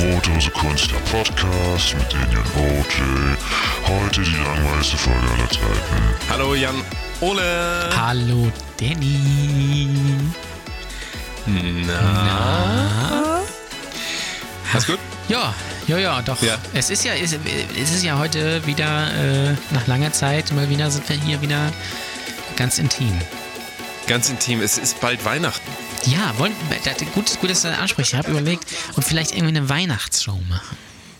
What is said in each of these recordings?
Brotdose Kunst, der Podcast mit Daniel OJ. Heute die langweiligste Folge aller Zeiten. Hallo Jan Ole. Hallo Danny. Na? Alles gut? Ja, ja, ja, doch. Ja. Es ist ja, es, es ist ja heute wieder äh, nach langer Zeit mal wieder sind wir hier wieder ganz intim. Ganz intim, es ist bald Weihnachten. Ja, wollen, das, gut, gut, dass du das ansprichst. Ich habe überlegt, und vielleicht irgendwie eine Weihnachtsshow machen.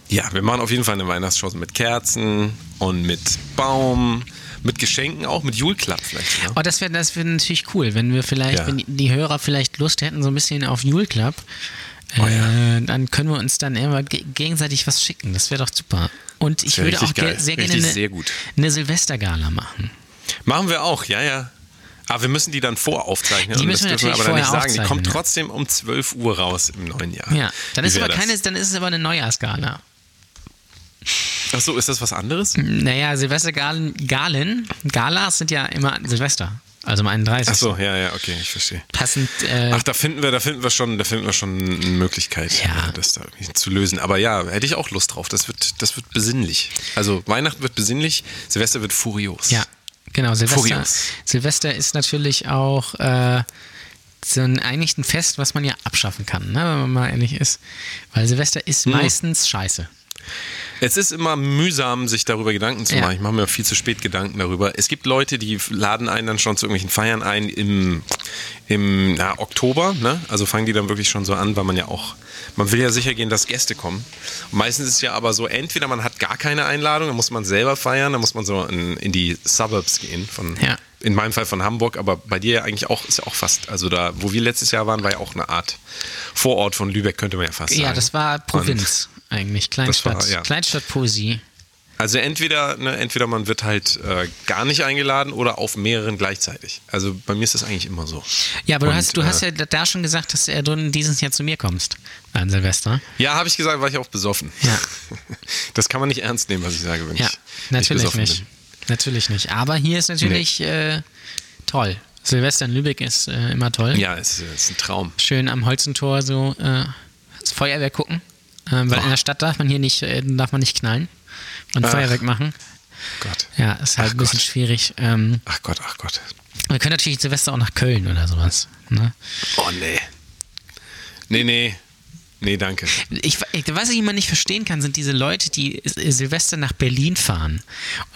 Ja, wir machen auf jeden Fall eine Weihnachtsshow mit Kerzen und mit Baum, mit Geschenken auch, mit Julklapp vielleicht. Ne? Oh, das wäre das wär natürlich cool, wenn wir vielleicht, Ja. wenn die Hörer vielleicht Lust hätten, so ein bisschen auf Club, Oh äh, dann können wir uns dann immer ge- gegenseitig was schicken. Das wäre doch super. Und ich würde auch ge sehr gerne eine, sehr gut. eine Silvestergala machen. Machen wir auch, ja, ja. Aber wir müssen die dann voraufzeichnen. Die müssen wir natürlich aber dann nicht vorher sagen. Die kommt trotzdem um 12 Uhr raus im neuen Jahr. Ja, dann ist, aber keine, dann ist es aber eine Neujahrsgala. Ach so, ist das was anderes? Naja, Silvestergalen, Galen, Galas sind ja immer Silvester, also am 31. Ach so, ja, ja, okay, ich verstehe. Passend, äh, Ach, da finden wir, da finden wir schon, da finden wir schon eine Möglichkeit, Ja. äh, das da zu lösen. Aber ja, hätte ich auch Lust drauf. Das wird, das wird besinnlich. Also Weihnachten wird besinnlich, Silvester wird furios. ja, genau, Silvester. Silvester ist natürlich auch äh, so ein, eigentlich ein Fest, was man ja abschaffen kann, ne, wenn man mal ehrlich ist. Weil Silvester ist Hm. meistens scheiße. Es ist immer mühsam, sich darüber Gedanken zu Ja. machen. Ich mache mir viel zu spät Gedanken darüber. Es gibt Leute, die laden einen dann schon zu irgendwelchen Feiern ein im, im na, Oktober. Ne? Also fangen die dann wirklich schon so an, weil man ja auch, man will ja sicher gehen, dass Gäste kommen. Und meistens ist es ja aber so, entweder man hat gar keine Einladung, dann muss man selber feiern, dann muss man so in, in die Suburbs gehen von, Ja. in meinem Fall von Hamburg, aber bei dir ja eigentlich auch, ist ja auch fast, also da, wo wir letztes Jahr waren, war ja auch eine Art Vorort von Lübeck, könnte man ja fast sagen. Ja, das war Provinz eigentlich, Kleinstadt, war, ja. Kleinstadtpoesie. Also entweder, ne, entweder man wird halt äh, gar nicht eingeladen oder auf mehreren gleichzeitig. Also bei mir ist das eigentlich immer so. Ja, aber du Und, hast, du äh, hast ja da schon gesagt, dass äh, du dieses Jahr zu mir kommst an Silvester. Ja, habe ich gesagt, war ich auch besoffen. Ja. Das kann man nicht ernst nehmen, was ich sage, wenn Ja, ich natürlich besoffen nicht. bin. Natürlich nicht. Aber hier ist natürlich äh, toll. Silvester in Lübeck ist äh, immer toll. Ja, es ist, ist ein Traum. Schön am Holzentor so äh, das Feuerwerk gucken. Äh, weil Oh. in der Stadt darf man hier nicht, äh, darf man nicht knallen und Ach. Feuerwerk machen. Gott. Ja, ist halt Ach ein bisschen Gott. schwierig. Ähm, Ach Gott, ach Gott. wir können natürlich Silvester auch nach Köln oder sowas. Ne? Oh nee. Nee, nee. Nee, danke. Ich, was ich immer nicht verstehen kann, sind diese Leute, die Silvester nach Berlin fahren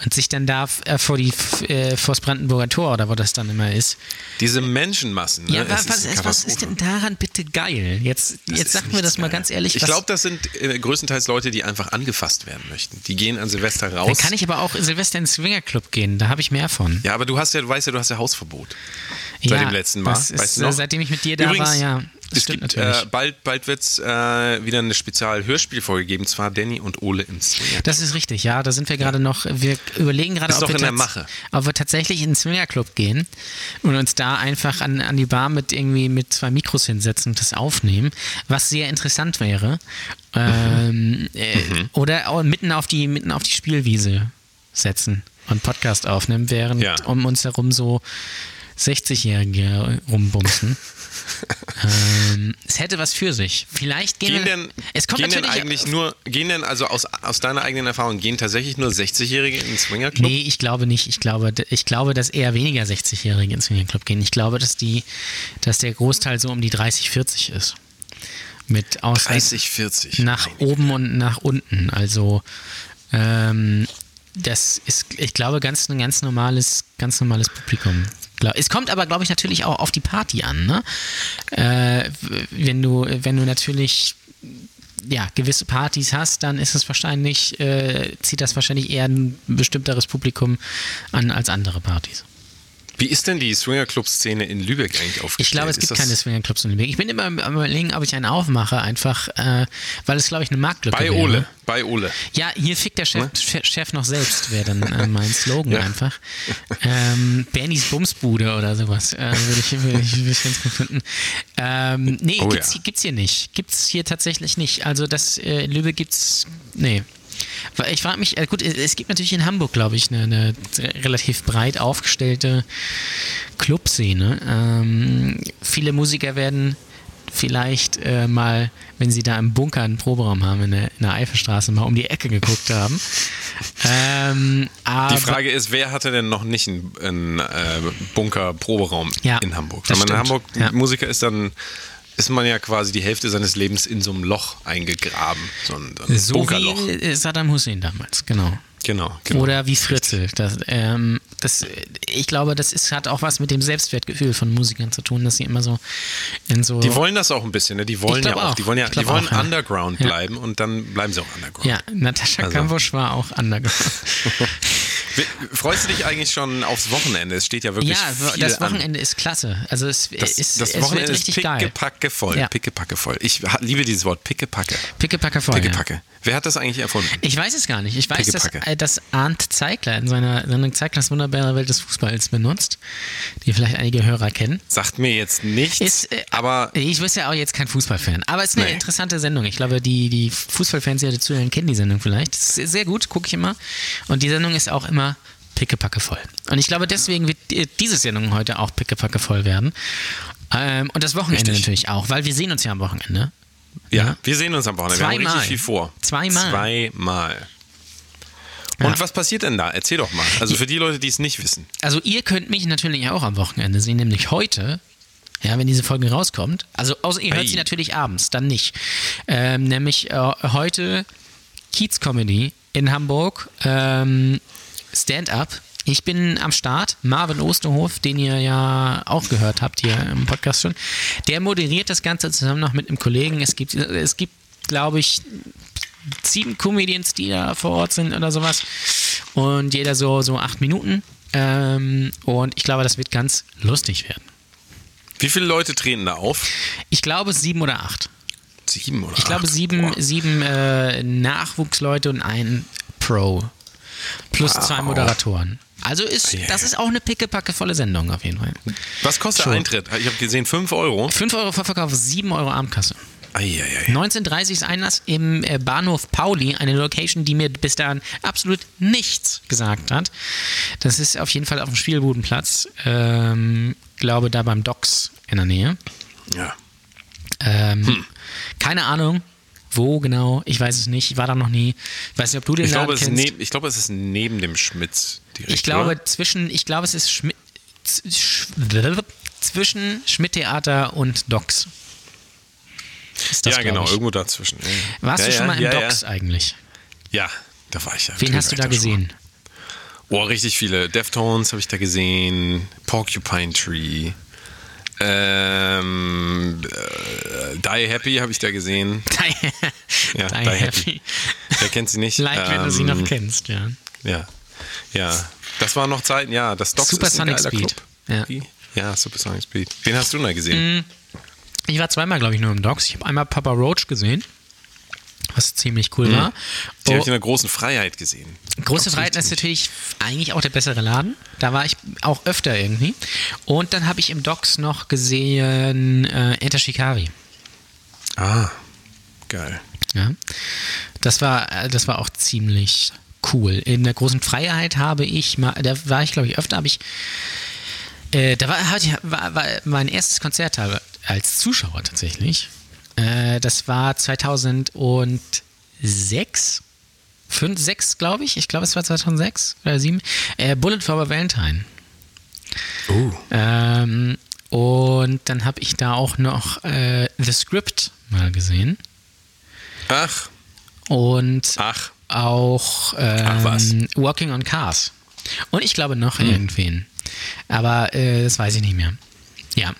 und sich dann da äh, vor die äh, vor das Brandenburger Tor oder wo das dann immer ist. Diese Menschenmassen. Ne? Ja, was, ist was, ist denn daran bitte geil? Jetzt, Das jetzt wir nichts das mal geil. ganz ehrlich. Ich glaube, das sind äh, größtenteils Leute, die einfach angefasst werden möchten. Die gehen an Silvester dann raus. kann ich aber auch Silvester ins Swingerclub gehen, da habe ich mehr von. ja, aber du hast ja, du weißt ja, du hast ja Hausverbot. Seit dem letzten Mal. Ist, weißt du noch? Seitdem ich mit dir da Übrigens, war, ja. Das es gibt, äh, bald bald wird es äh, wieder eine Spezial-Hörspielfolge geben, zwar Danny und Ole im Swinger. das ist richtig, ja. Da sind wir gerade noch, wir überlegen gerade, ob ob wir tatsächlich in den Swingerclub gehen und uns da einfach an, an die Bar mit irgendwie mit zwei Mikros hinsetzen und das aufnehmen, was sehr interessant wäre. Ähm, äh, Mhm. Oder mitten auf die, mitten auf die Spielwiese setzen und Podcast aufnehmen, während Ja. um uns herum so 60-Jährige rumbumsen. ähm, es hätte was für sich. Vielleicht gehen, Gehen denn, es kommt gehen denn eigentlich nur, gehen denn also aus, aus deiner eigenen Erfahrung, gehen tatsächlich nur 60-Jährige in den Swingerclub? Nee, ich glaube nicht. Ich glaube, ich glaube, dass eher weniger 60-Jährige ins Swingerclub gehen. Ich glaube, dass die, dass der Großteil so um die 30, 40 ist. Mit aus 30, 40. nach oben und nach unten. Also ähm, das ist, ich glaube, ganz ein ganz normales, ganz normales Publikum. Es kommt aber, glaube ich, natürlich auch auf die Party an. Ne? Äh, wenn du, wenn du natürlich ja, gewisse Partys hast, dann ist es wahrscheinlich, äh, zieht das wahrscheinlich eher ein bestimmteres Publikum an als andere Partys. Wie ist denn die Swingerclub-Szene in Lübeck eigentlich aufgestellt? Ich glaube, es Ist gibt keine Swingerclubs in Lübeck. Ich bin immer am überlegen, ob ich einen aufmache, einfach, äh, weil es, glaube ich, eine Marktlücke Bei wäre. Ole, bei Ole. Ja, hier fickt der Chef, Ne? Chef- noch selbst, wäre dann äh, mein Slogan Ja. einfach. Ähm, Bernys Bumsbude oder sowas, äh, würde ich, würd ich, würd ich ganz gut finden. Ähm, nee, Oh gibt's, ja. gibt's hier nicht. Gibt's hier tatsächlich nicht. Also das äh, in Lübeck gibt's, nee. Weil Ich frage mich, äh, gut, es gibt natürlich in Hamburg, glaube ich, eine, eine relativ breit aufgestellte Clubszene. Ähm, viele Musiker werden vielleicht äh, mal, wenn sie da im Bunker einen Proberaum haben in der, in der Eifelstraße, mal um die Ecke geguckt haben. ähm, Die Frage ist, wer hatte denn noch nicht einen, einen äh, Bunker-Proberaum Ja, in Hamburg? Wenn man in. Hamburg Ja. Musiker ist, dann ist man ja quasi die Hälfte seines Lebens in so einem Loch eingegraben. So ein, so ein so Bunkerloch. wie Saddam Hussein damals, genau. Genau, genau. Oder wie Fritzel. Das, ähm, das, ich glaube, das ist, hat auch was mit dem Selbstwertgefühl von Musikern zu tun, dass sie immer so in so. die wollen das auch ein bisschen, ne? Die wollen ja auch. auch. Die wollen ja, die wollen auch. Underground Ja. bleiben und dann bleiben sie auch Underground. ja, Natascha Also- Kampusch war auch underground. Freust du dich eigentlich schon aufs Wochenende? Es steht ja wirklich ja, viel das an. Wochenende ist klasse. Also es Das, ist, das es Wochenende wird ist richtig geil. pickepacke voll. Ja. Pickepacke voll. Ich liebe dieses Wort, pickepacke. Pickepacke voll. Ja. Wer hat das eigentlich erfunden? Ich weiß es gar nicht. Ich weiß, dass, äh, dass Arndt Zeigler in seiner Sendung Zeiglers wunderbare Welt des Fußballs benutzt, die vielleicht einige Hörer kennen. Sagt mir jetzt nichts, Ist, äh, aber Ich bin ja auch jetzt kein Fußballfan, aber es ist eine Nee. interessante Sendung. Ich glaube, die, die Fußballfans, die zuhören, kennen die Sendung vielleicht. Das ist sehr gut, gucke ich immer. Und die Sendung ist auch immer pickepacke voll. Und ich glaube, deswegen wird diese Sendung heute auch pickepacke voll werden. Ähm, und das Wochenende Richtig. natürlich auch, weil wir sehen uns ja am Wochenende. Ja, wir sehen uns am Wochenende. Wir haben Zweimal. richtig viel vor. Zweimal. Zweimal. Und Ja. was passiert denn da? Erzähl doch mal. Also für die Leute, die es nicht wissen. Also ihr könnt mich natürlich auch am Wochenende sehen, nämlich heute. Ja, wenn diese Folge rauskommt. Also außer ihr hört Ei. sie natürlich abends, dann nicht. Ähm, nämlich äh, heute Kiez Comedy in Hamburg. Ähm, Stand-up. Ich bin am Start. Marvin Osterhof, den ihr ja auch gehört habt hier im Podcast schon, der moderiert das Ganze zusammen noch mit einem Kollegen. Es gibt, es gibt, glaube ich, sieben Comedians, die da vor Ort sind oder sowas. Und jeder so, so acht Minuten. Ähm, und ich glaube, das wird ganz lustig werden. Wie viele Leute treten da auf? Ich glaube sieben oder acht. Sieben oder Ich glaube acht? sieben, Boah. sieben äh, Nachwuchsleute und ein Pro. Plus zwei Moderatoren. Also ist, Ja, das ist auch eine pickepackevolle Sendung auf jeden Fall. Was kostet Schon. der Eintritt? Ich habe gesehen, 5 Euro. 5 Euro Vorverkauf, 7 Euro Abendkasse. Eieiei. 1930 ist Einlass im äh, Bahnhof Pauli, eine Location, die mir bis dahin absolut nichts gesagt hat. Das ist auf jeden Fall auf dem Spielbudenplatz. Ähm, glaube da beim Docks in der Nähe. Ja. Ähm, Hm. Keine Ahnung, wo genau, ich weiß es nicht, ich war da noch nie. Ich weiß nicht, ob du den Ich glaube, Laden ist kennst. neb, ich glaube, es ist neben dem Schmitz direkt. ich glaube oder? zwischen, ich glaube es ist Schmi Sch zwischen Schmidt-Theater und Docks. Ist das, ja, genau, ich. irgendwo dazwischen. Warst ja, du schon ja, mal im ja, Docks eigentlich? Ja. da war ich ja. Wen hast du da schon mal. gesehen? Oh, richtig viele. Deftones habe ich da gesehen. Porcupine Tree. Ähm, äh, Die Happy habe ich da gesehen. Ja, Die Die Happy. Happy. Wer kennt sie nicht? Like, wenn du sie noch Ähm, kennst, ja. Ja, ja. Das waren noch Zeiten, ja. Das Docs Supersonic ist geiler Speed. Ja. Ja, Supersonic Speed. Wen hast du da gesehen? Ich war zweimal, glaube ich, nur im Docks. Ich habe einmal Papa Roach gesehen, was ziemlich cool war. Mhm. Die habe ich in der großen Freiheit gesehen. Große Freiheit ist natürlich eigentlich auch der bessere Laden. Da war ich auch öfter irgendwie. Und dann habe ich im Docks noch gesehen äh, Enter Shikari. Ah, geil. Ja. Das war, äh, das war auch ziemlich cool. In der großen Freiheit habe ich mal, da war ich glaube ich öfter, habe ich, äh, da war, war, war mein erstes Konzert als Zuschauer tatsächlich. Äh, das war 2006, 5, 6 glaube ich. Ich glaube es war 2006 oder 7. Äh, Bullet for Valentine. Uh. Ähm, und dann habe ich da auch noch äh, The Script mal gesehen. Ach, Und ach. auch ähm, Ach. Hm. Walking on Cars. Und ich glaube noch irgendwen. Aber äh, das weiß ich nicht mehr. Ja.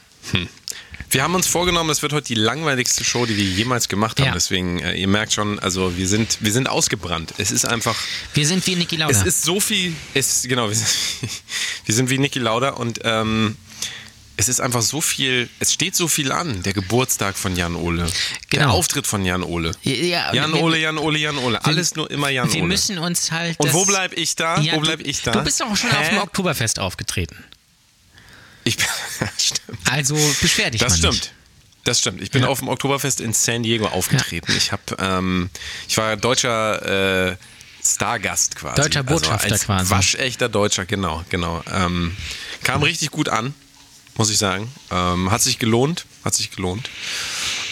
Wir haben uns vorgenommen, das wird heute die langweiligste Show, die wir jemals gemacht haben. Ja. Deswegen, äh, ihr merkt schon, also wir sind, wir sind ausgebrannt. Es ist einfach, Wir sind wie Niki Lauda. es ist so viel, es, genau, wir sind, wir sind wie Niki Lauda und ähm, es ist einfach so viel, es steht so viel an. Der Geburtstag von Jan Ole, der Genau. Auftritt von Jan Ole. ja, Jan wir, Ole, Jan Ole, Jan Ole. Alles nur immer Jan Wir Ole. müssen uns halt. Und wo bleib ich da? Ja, wo bleib du, ich da? Du bist doch schon Hä? auf dem Oktoberfest aufgetreten. Ich. Also beschwer dich Das stimmt. nicht. Das stimmt. Ich bin Ja. auf dem Oktoberfest in San Diego aufgetreten. Ich habe, ähm, ich war deutscher äh, Stargast quasi. Deutscher Botschafter als quasi. Waschechter Deutscher, genau, genau. Ähm, kam richtig gut an, muss ich sagen. Ähm, hat sich gelohnt, hat sich gelohnt.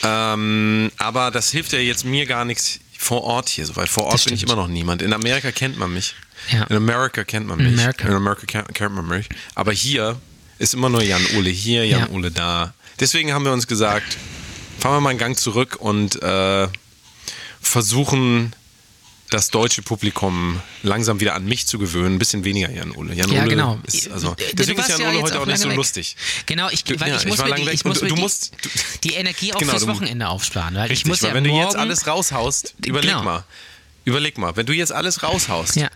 Ähm, aber das hilft ja jetzt mir gar nichts vor Ort hier, so, weil vor Ort Das bin ich stimmt. immer noch niemand. In Amerika kennt man mich. Ja. In Amerika kennt man mich. America. In Amerika kennt man mich. Aber hier ist immer nur Jan Ole hier, Jan Ja. Da. Deswegen haben wir uns gesagt, fahren wir mal einen Gang zurück und äh, versuchen das deutsche Publikum langsam wieder an mich zu gewöhnen, ein bisschen weniger Jan Ole. Jan Ja, genau. ist also deswegen ist ja Jan Ole jetzt heute auch nicht so weg. lustig. Genau, ich, weil ja, ich ich muss war mir, lang die, weg ich und muss du- musst- du- die Energie auch Genau, fürs Wochenende aufsparen. Weil ich Richtig, muss weil ja wenn du jetzt alles raushaust, überleg Genau. mal. Überleg mal, wenn du jetzt alles raushaust, Ja.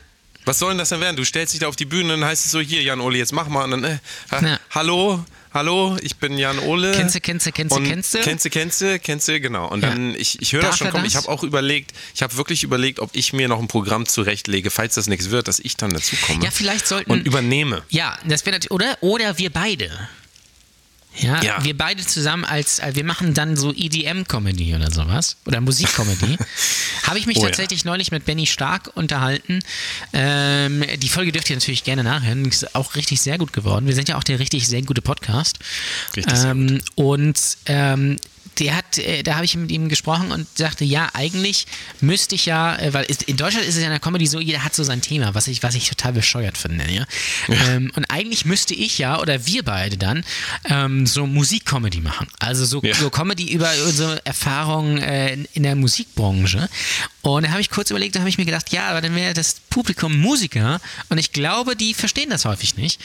Was soll denn das denn werden? Du stellst dich da auf die Bühne und dann heißt es so, hier, Jan Ole, jetzt mach mal. Und dann, äh, ha, Ja. hallo, hallo, ich bin Jan Ole. Kennst du, kennst du, kennst du, kennst du? Kennst du, kennst du, kennst du, genau. Und Ja. dann, ich, ich höre das schon kommen. das? Ich habe auch überlegt, ich habe wirklich überlegt, ob ich mir noch ein Programm zurechtlege, falls das nichts wird, dass ich dann dazukomme. Ja, vielleicht sollten- Und übernehme. Ja, das wäre natürlich, oder? Oder wir beide. Ja, Ja. wir beide zusammen als, äh, wir machen dann so EDM-Comedy oder sowas. Oder Musikcomedy. Habe ich mich Oh ja. tatsächlich neulich mit Benny Stark unterhalten. Ähm, die Folge dürft ihr natürlich gerne nachhören. Ist auch richtig sehr gut geworden. Wir sind ja auch der richtig sehr gute Podcast. Richtig sehr ähm, Und ähm, der hat, äh, da habe ich mit ihm gesprochen und sagte, ja, eigentlich müsste ich ja, äh, weil es, in Deutschland ist es ja in der Comedy so, jeder hat so sein Thema, was ich, was ich total bescheuert finde. Ja? Ähm, und eigentlich müsste ich ja, oder wir beide dann, ähm, so Musikcomedy machen. Also so, Ja. so Comedy über unsere Erfahrungen äh, in- in der Musikbranche. Und da habe ich kurz überlegt, da habe ich mir gedacht, ja, aber dann wäre das Publikum Musiker und ich glaube, die verstehen das häufig nicht.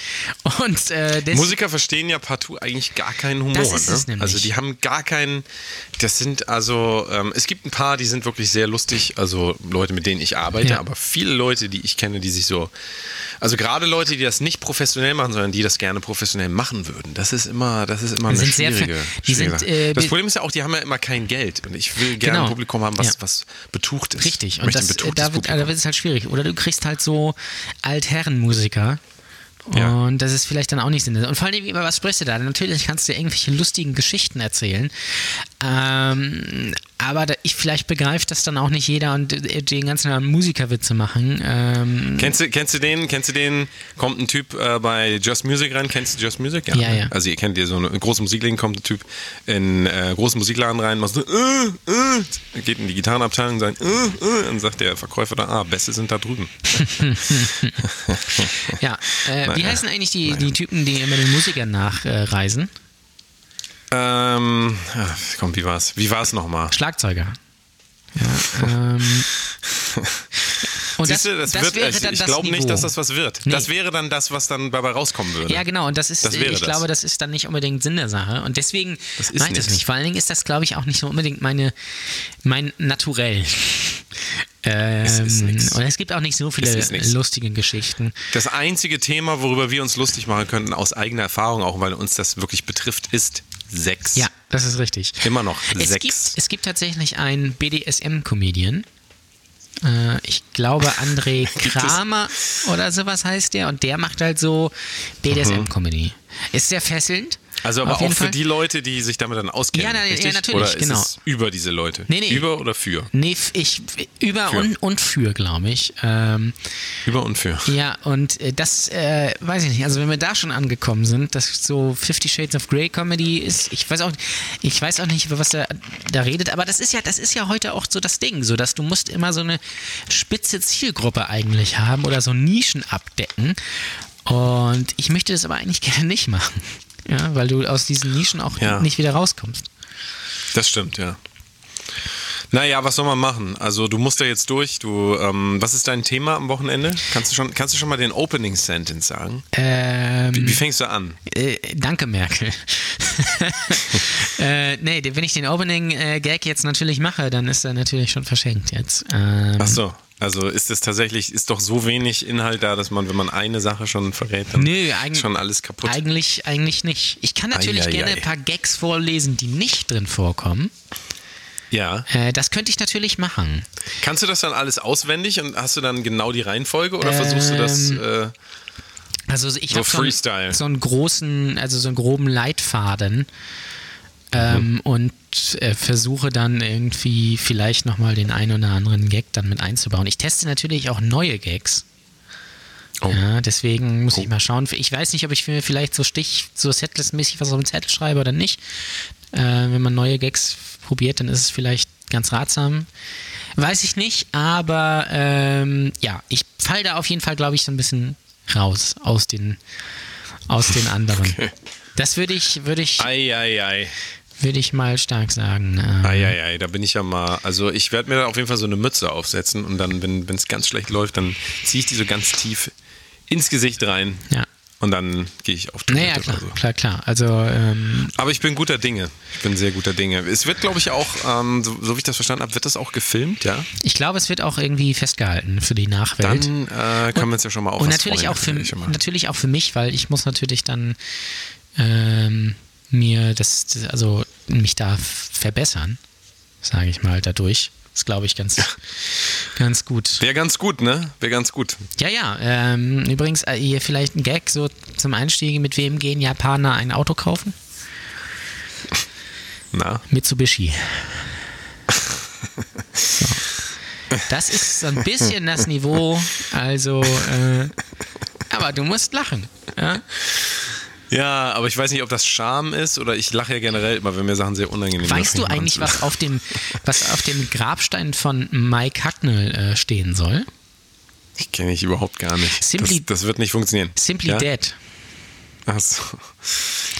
Und äh, Musiker verstehen ja partout eigentlich gar keinen Humor. Ne? Also die haben gar keinen. Das sind also, ähm, es gibt ein paar, die sind wirklich sehr lustig, also Leute, mit denen ich arbeite, Ja. aber viele Leute, die ich kenne, die sich so, also gerade Leute, die das nicht professionell machen, sondern die das gerne professionell machen würden, das ist immer, das ist immer eine sind sehr schwierige, die schwierige äh, Das Problem ist ja auch, die haben ja immer kein Geld und ich will gerne Genau. ein Publikum haben, was, Ja. was betucht ist. Richtig, Ich und das, äh, da, wird, da wird es halt schwierig. Oder du kriegst halt so Altherrenmusiker. Ja. Und das ist vielleicht dann auch nicht Sinn. Und vor allem, über was sprichst du da? Natürlich kannst du irgendwelche lustigen Geschichten erzählen. Ähm, aber da, ich, vielleicht begreift das dann auch nicht jeder und äh, den ganzen Musikerwitze machen. Ähm, Kennst du, kennst du den? Kennst du den? Kommt ein Typ äh, bei Just Music rein. Kennst du Just Music? Ja, ja. Also ihr kennt ihr so eine große Musikladen, kommt ein Typ in äh, großen Musikladen rein, macht so, äh, äh, geht in die Gitarrenabteilung und sagt, äh, äh, und sagt der Verkäufer da, ah, Bässe sind da drüben. ja. Äh, wie heißen eigentlich die, die Typen, die immer den Musikern nachreisen? Ähm, ja, komm, wie war's? Wie war's nochmal? Schlagzeuger. Ja, ähm, und Siehst du, das, wird, wäre ich, dann ich das glaube nicht, dass das was wird. Nee. Das wäre dann das, was dann dabei rauskommen würde. Ja, genau, und das ist, Das ich das. glaube, das ist dann nicht unbedingt Sinn der Sache. Und deswegen Das mache ich das nicht. Vor allen Dingen ist das, glaube ich, auch nicht so unbedingt meine, mein Naturell. Ähm, Es ist und es gibt auch nicht so viele lustige Geschichten. Das einzige Thema, worüber wir uns lustig machen könnten, aus eigener Erfahrung, auch weil uns das wirklich betrifft, ist Sex. Ja, das ist richtig. Immer noch Es Sex. gibt, es gibt tatsächlich einen BDSM-Comedian. Äh, ich glaube, André? Kramer oder sowas heißt der. Und der macht halt so BDSM-Comedy. Ist sehr fesselnd. Also aber auch für Fall. die Leute, die sich damit dann auskennen. Ja, na, ja, natürlich, oder ist genau. Es über diese Leute. Nee, nee. Über oder für? Nee, ich, über Für. und, und für, glaube ich. Ähm, Über und für. ja, und äh, das äh, weiß ich nicht. Also wenn wir da schon angekommen sind, dass so Fifty Shades of Grey Comedy ist, ich weiß auch, ich weiß auch nicht, über was er da redet, aber das ist ja, das ist ja heute auch so das Ding, so dass du musst immer so eine spitze Zielgruppe eigentlich haben oder so Nischen abdecken. Und ich möchte das aber eigentlich gerne nicht machen. Ja, weil du aus diesen Nischen auch Ja. nicht wieder rauskommst. Das stimmt, ja. Naja, was soll man machen? Also du musst da jetzt durch. Du, ähm, was ist dein Thema am Wochenende? Kannst du schon, kannst du schon mal den Opening Sentence sagen? Ähm, Wie, wie fängst du an? Äh, danke, Merkel. äh, nee, wenn ich den Opening-Gag jetzt natürlich mache, dann ist er natürlich schon verschenkt jetzt. Ähm, Ach so. Also ist es tatsächlich, ist doch so wenig Inhalt da, dass man, wenn man eine Sache schon verrät, dann Nö, ist schon alles kaputt. eigentlich, eigentlich nicht. Ich kann natürlich ei, gerne ei. ein paar Gags vorlesen, die nicht drin vorkommen. Ja. Äh, das könnte ich natürlich machen. Kannst du das dann alles auswendig und hast du dann genau die Reihenfolge oder versuchst du das? Ähm, Äh, Also ich So habe so einen großen, also so einen groben Leitfaden ähm, und äh, versuche dann irgendwie vielleicht nochmal den einen oder anderen Gag dann mit einzubauen. Ich teste natürlich auch neue Gags. Oh. Ja, deswegen muss ich mal schauen. Ich weiß nicht, ob ich mir vielleicht so Stich, so Setlist-mäßig was auf den Zettel schreibe oder nicht. Äh, wenn man neue Gags probiert, dann ist es vielleicht ganz ratsam. Weiß ich nicht, aber ähm, ja, ich fall da auf jeden Fall, glaube ich, so ein bisschen raus aus den, aus den anderen. Okay. Das würde ich, würde ich, Ei, ei, ei. Würde ich mal stark sagen. Ähm, Ei, ei, ei. Da bin ich ja mal. Also, ich werde mir da auf jeden Fall so eine Mütze aufsetzen und dann, wenn es ganz schlecht läuft, dann ziehe ich die so ganz tief ins Gesicht rein. Ja. Und dann gehe ich auf Naja, Toilette klar, oder so. klar, klar. Also, ähm, Aber ich bin guter Dinge. Ich bin sehr guter Dinge. Es wird, glaube ich, auch, ähm, so, so wie ich das verstanden habe, wird das auch gefilmt, ja? ich glaube, es wird auch irgendwie festgehalten für die Nachwelt. Dann äh, können wir uns ja schon mal auf Und natürlich freuen. auch, für, natürlich auch für mich, weil ich muss natürlich dann ähm, mir das, also mich da verbessern, sage ich mal, dadurch. Das glaube ich ganz, ganz gut. Wäre ganz gut, ne? Wäre ganz gut. Ja, ja. Ähm, übrigens, äh, hier vielleicht ein Gag so zum Einstieg. Mit wem gehen Japaner ein Auto kaufen? Na? Mitsubishi. So. Das ist so ein bisschen das Niveau. Also, äh, aber du musst lachen. Ja? Ja, aber ich weiß nicht, ob das Scham ist oder ich lache ja generell immer, wenn mir Sachen sehr unangenehm Weißt sind, du man an eigentlich, was auf dem, was auf dem Grabstein von Mike Hucknall äh, stehen soll? Ich kenne ich überhaupt gar nicht. Simply- das, das wird nicht funktionieren. Simply ja? Dead. Ach so.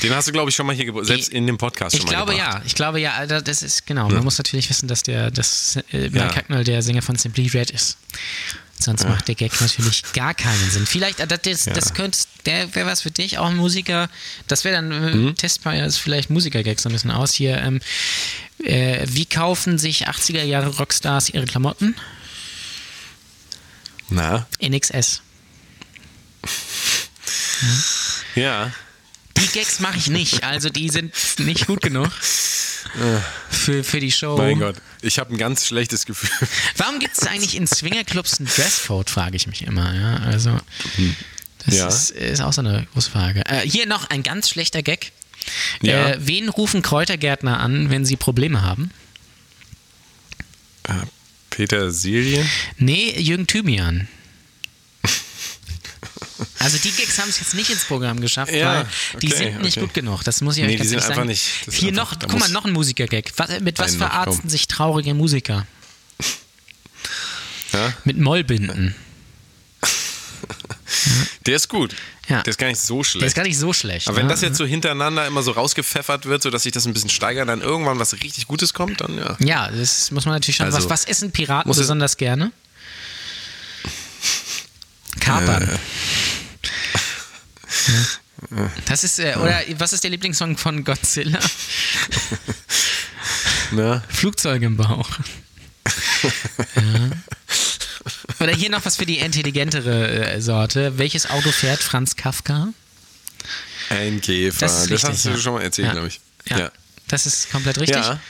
Den hast du, glaube ich, schon mal hier gebracht. Selbst in dem Podcast Ich schon mal glaube gebracht. ja, ich glaube ja, das ist genau. Man muss natürlich wissen, dass der, dass äh, Mike Ja. Hucknall der Sänger von Simply Red ist. Sonst macht der Gag natürlich gar keinen Sinn. Vielleicht, äh, das, das, das könnte, der wäre was für dich, auch ein Musiker. Das wäre dann, äh, Mhm. test mal jetzt vielleicht Musiker-Gag so ein bisschen aus hier. Ähm, äh, wie kaufen sich 80er Jahre Rockstars ihre Klamotten? Na? NXS. Ja. Die Gags mache ich nicht, also die sind nicht gut genug für, für die Show. Mein Gott. Ich habe ein ganz schlechtes Gefühl. Warum gibt es eigentlich in Swingerclubs ein Dresscode, frage ich mich immer. Ja? Also, das Ja. ist, ist auch so eine große Frage. Äh, hier noch ein ganz schlechter Gag. Ja. Äh, wen rufen Kräutergärtner an, wenn sie Probleme haben? Äh, Petersilie? Nee, Jürgen Thymian. Also die Gags haben es jetzt nicht ins Programm geschafft, Ja, weil die okay, sind nicht okay. gut genug. Das muss ich Nee, euch die ganz sind ehrlich einfach sagen. nicht- Hier einfach- noch, guck mal, noch ein Musiker-Gag. Was, mit was verarzten sich traurige Musiker? Ja? Mit Mollbinden. Der ist gut. Ja. Der ist gar nicht so schlecht. Der ist gar nicht so schlecht. Aber wenn ne? das jetzt so hintereinander immer so rausgepfeffert wird, sodass sich das ein bisschen steigert, dann irgendwann was richtig Gutes kommt, dann ja. Ja, das muss man natürlich schon. Also, was, was essen Piraten besonders gerne? Kapern. Äh. Ja. Das ist, äh, oder was ist der Lieblingssong von Godzilla? Ne? Flugzeuge im Bauch. ja. Oder hier noch was für die intelligentere äh, Sorte. Welches Auto fährt Franz Kafka? Ein Käfer. Das richtig. hast du ja. schon mal erzählt, glaube ich. Ja. Das ist komplett richtig. Ja.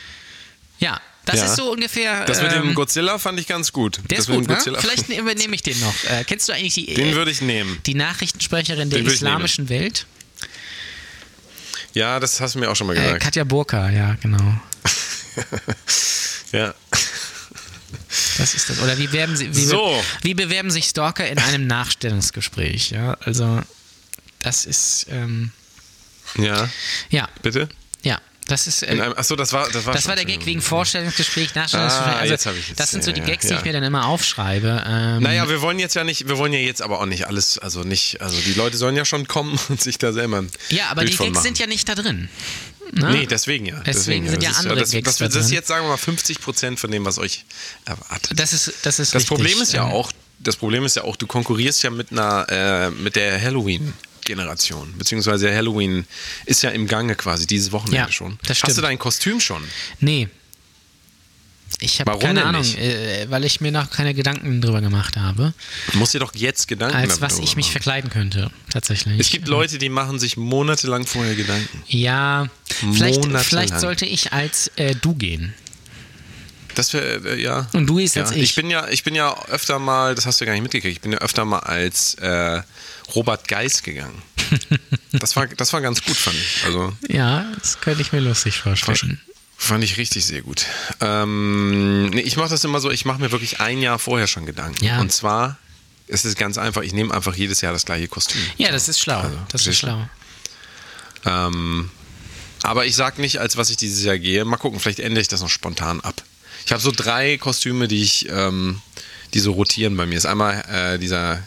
Ja, das Ja. ist so ungefähr. Das mit ähm, dem Godzilla fand ich ganz gut. Der das ist gut, ne? Godzilla Vielleicht ne- übernehme ich den noch. Äh, kennst du eigentlich die, Den äh, würde ich nehmen. die Nachrichtensprecherin der Den ich islamischen Welt? Ja, das hast du mir auch schon mal Äh, gesagt. Katja Burka, ja, genau. ja. Das ist das. Oder wie, werben sie, wie, So. wie bewerben sich Stalker in einem Nachstellungsgespräch? Ja, also das ist, ähm, Ja, ja, bitte? ja, das ist. Äh, einem, achso, das war das war das war der Gag wegen Vorstellungsgespräch, Nachstellungsgespräch. Ah, also, jetzt ich es. das sind so Ja, die ja, Gags, die ja. ich mir dann immer aufschreibe. Ähm, Naja, wir wollen jetzt ja nicht, wir wollen ja jetzt aber auch nicht alles, also nicht, also die Leute sollen ja schon kommen und sich da selber ein ja, aber Bild die Gags machen. sind ja nicht da drin. Ne? Nee, deswegen ja. Deswegen sind ja Das ist andere das, Gags das, da das, das ist jetzt, sagen wir mal, 50 Prozent von dem, was euch erwartet. Das ist, das ist Das richtig. Problem ist ja auch, das Problem ist ja auch, du konkurrierst ja mit einer, äh, mit der Halloween-Generation. Beziehungsweise Halloween ist ja im Gange quasi, dieses Wochenende Ja, schon. das Hast du dein Kostüm schon? Nee. Ich habe keine Ahnung, äh, weil ich mir noch keine Gedanken drüber gemacht habe, Du musst dir doch jetzt Gedanken als was ich mich machen. verkleiden könnte, tatsächlich. Es gibt Leute, die machen sich monatelang vorher Gedanken. Ja, vielleicht, vielleicht sollte ich als äh, du gehen. Das wäre, äh, ja. Und du ist ja. jetzt ich. Ich bin ja, ich bin ja öfter mal, das hast du ja gar nicht mitgekriegt, ich bin ja öfter mal als äh, Robert Geis gegangen. das war, das war ganz gut, fand ich. Also Ja, das könnte ich mir lustig vorstellen. fand ich richtig sehr gut. Ähm, nee, ich mache das immer so, ich mache mir wirklich ein Jahr vorher schon Gedanken. Ja. Und zwar es ist ganz einfach. Ich nehme einfach jedes Jahr das gleiche Kostüm. Ja, das ist schlau. das ist schlau. Ähm, aber ich sag nicht, als was ich dieses Jahr gehe. Mal gucken, vielleicht ändere ich das noch spontan ab. Ich habe so drei Kostüme, die ich, ähm, die so rotieren bei mir. Ist einmal äh, dieser,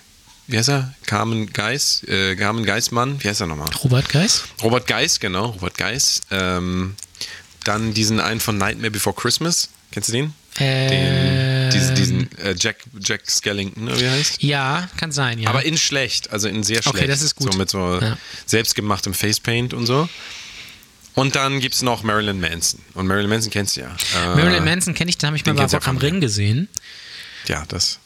wie heißt er? Carmen Geis, äh, Carmen Geismann, wie heißt er nochmal? Robert Geis? Robert Geis, genau, Robert Geis. Ähm, dann diesen einen von Nightmare Before Christmas. Kennst du den? Ähm, Den, diesen diesen äh, Jack, Jack Skellington, wie heißt? Ja, kann sein, ja. Aber in schlecht, also in sehr schlecht. Okay, das ist gut. So mit so Ja. selbstgemachtem Facepaint und so. Und dann gibt es noch Marilyn Manson. Und Marilyn Manson kennst du ja. Äh, Marilyn Manson kenne ich, da habe ich mal den bei Rock am. Ring gesehen. Ja, das.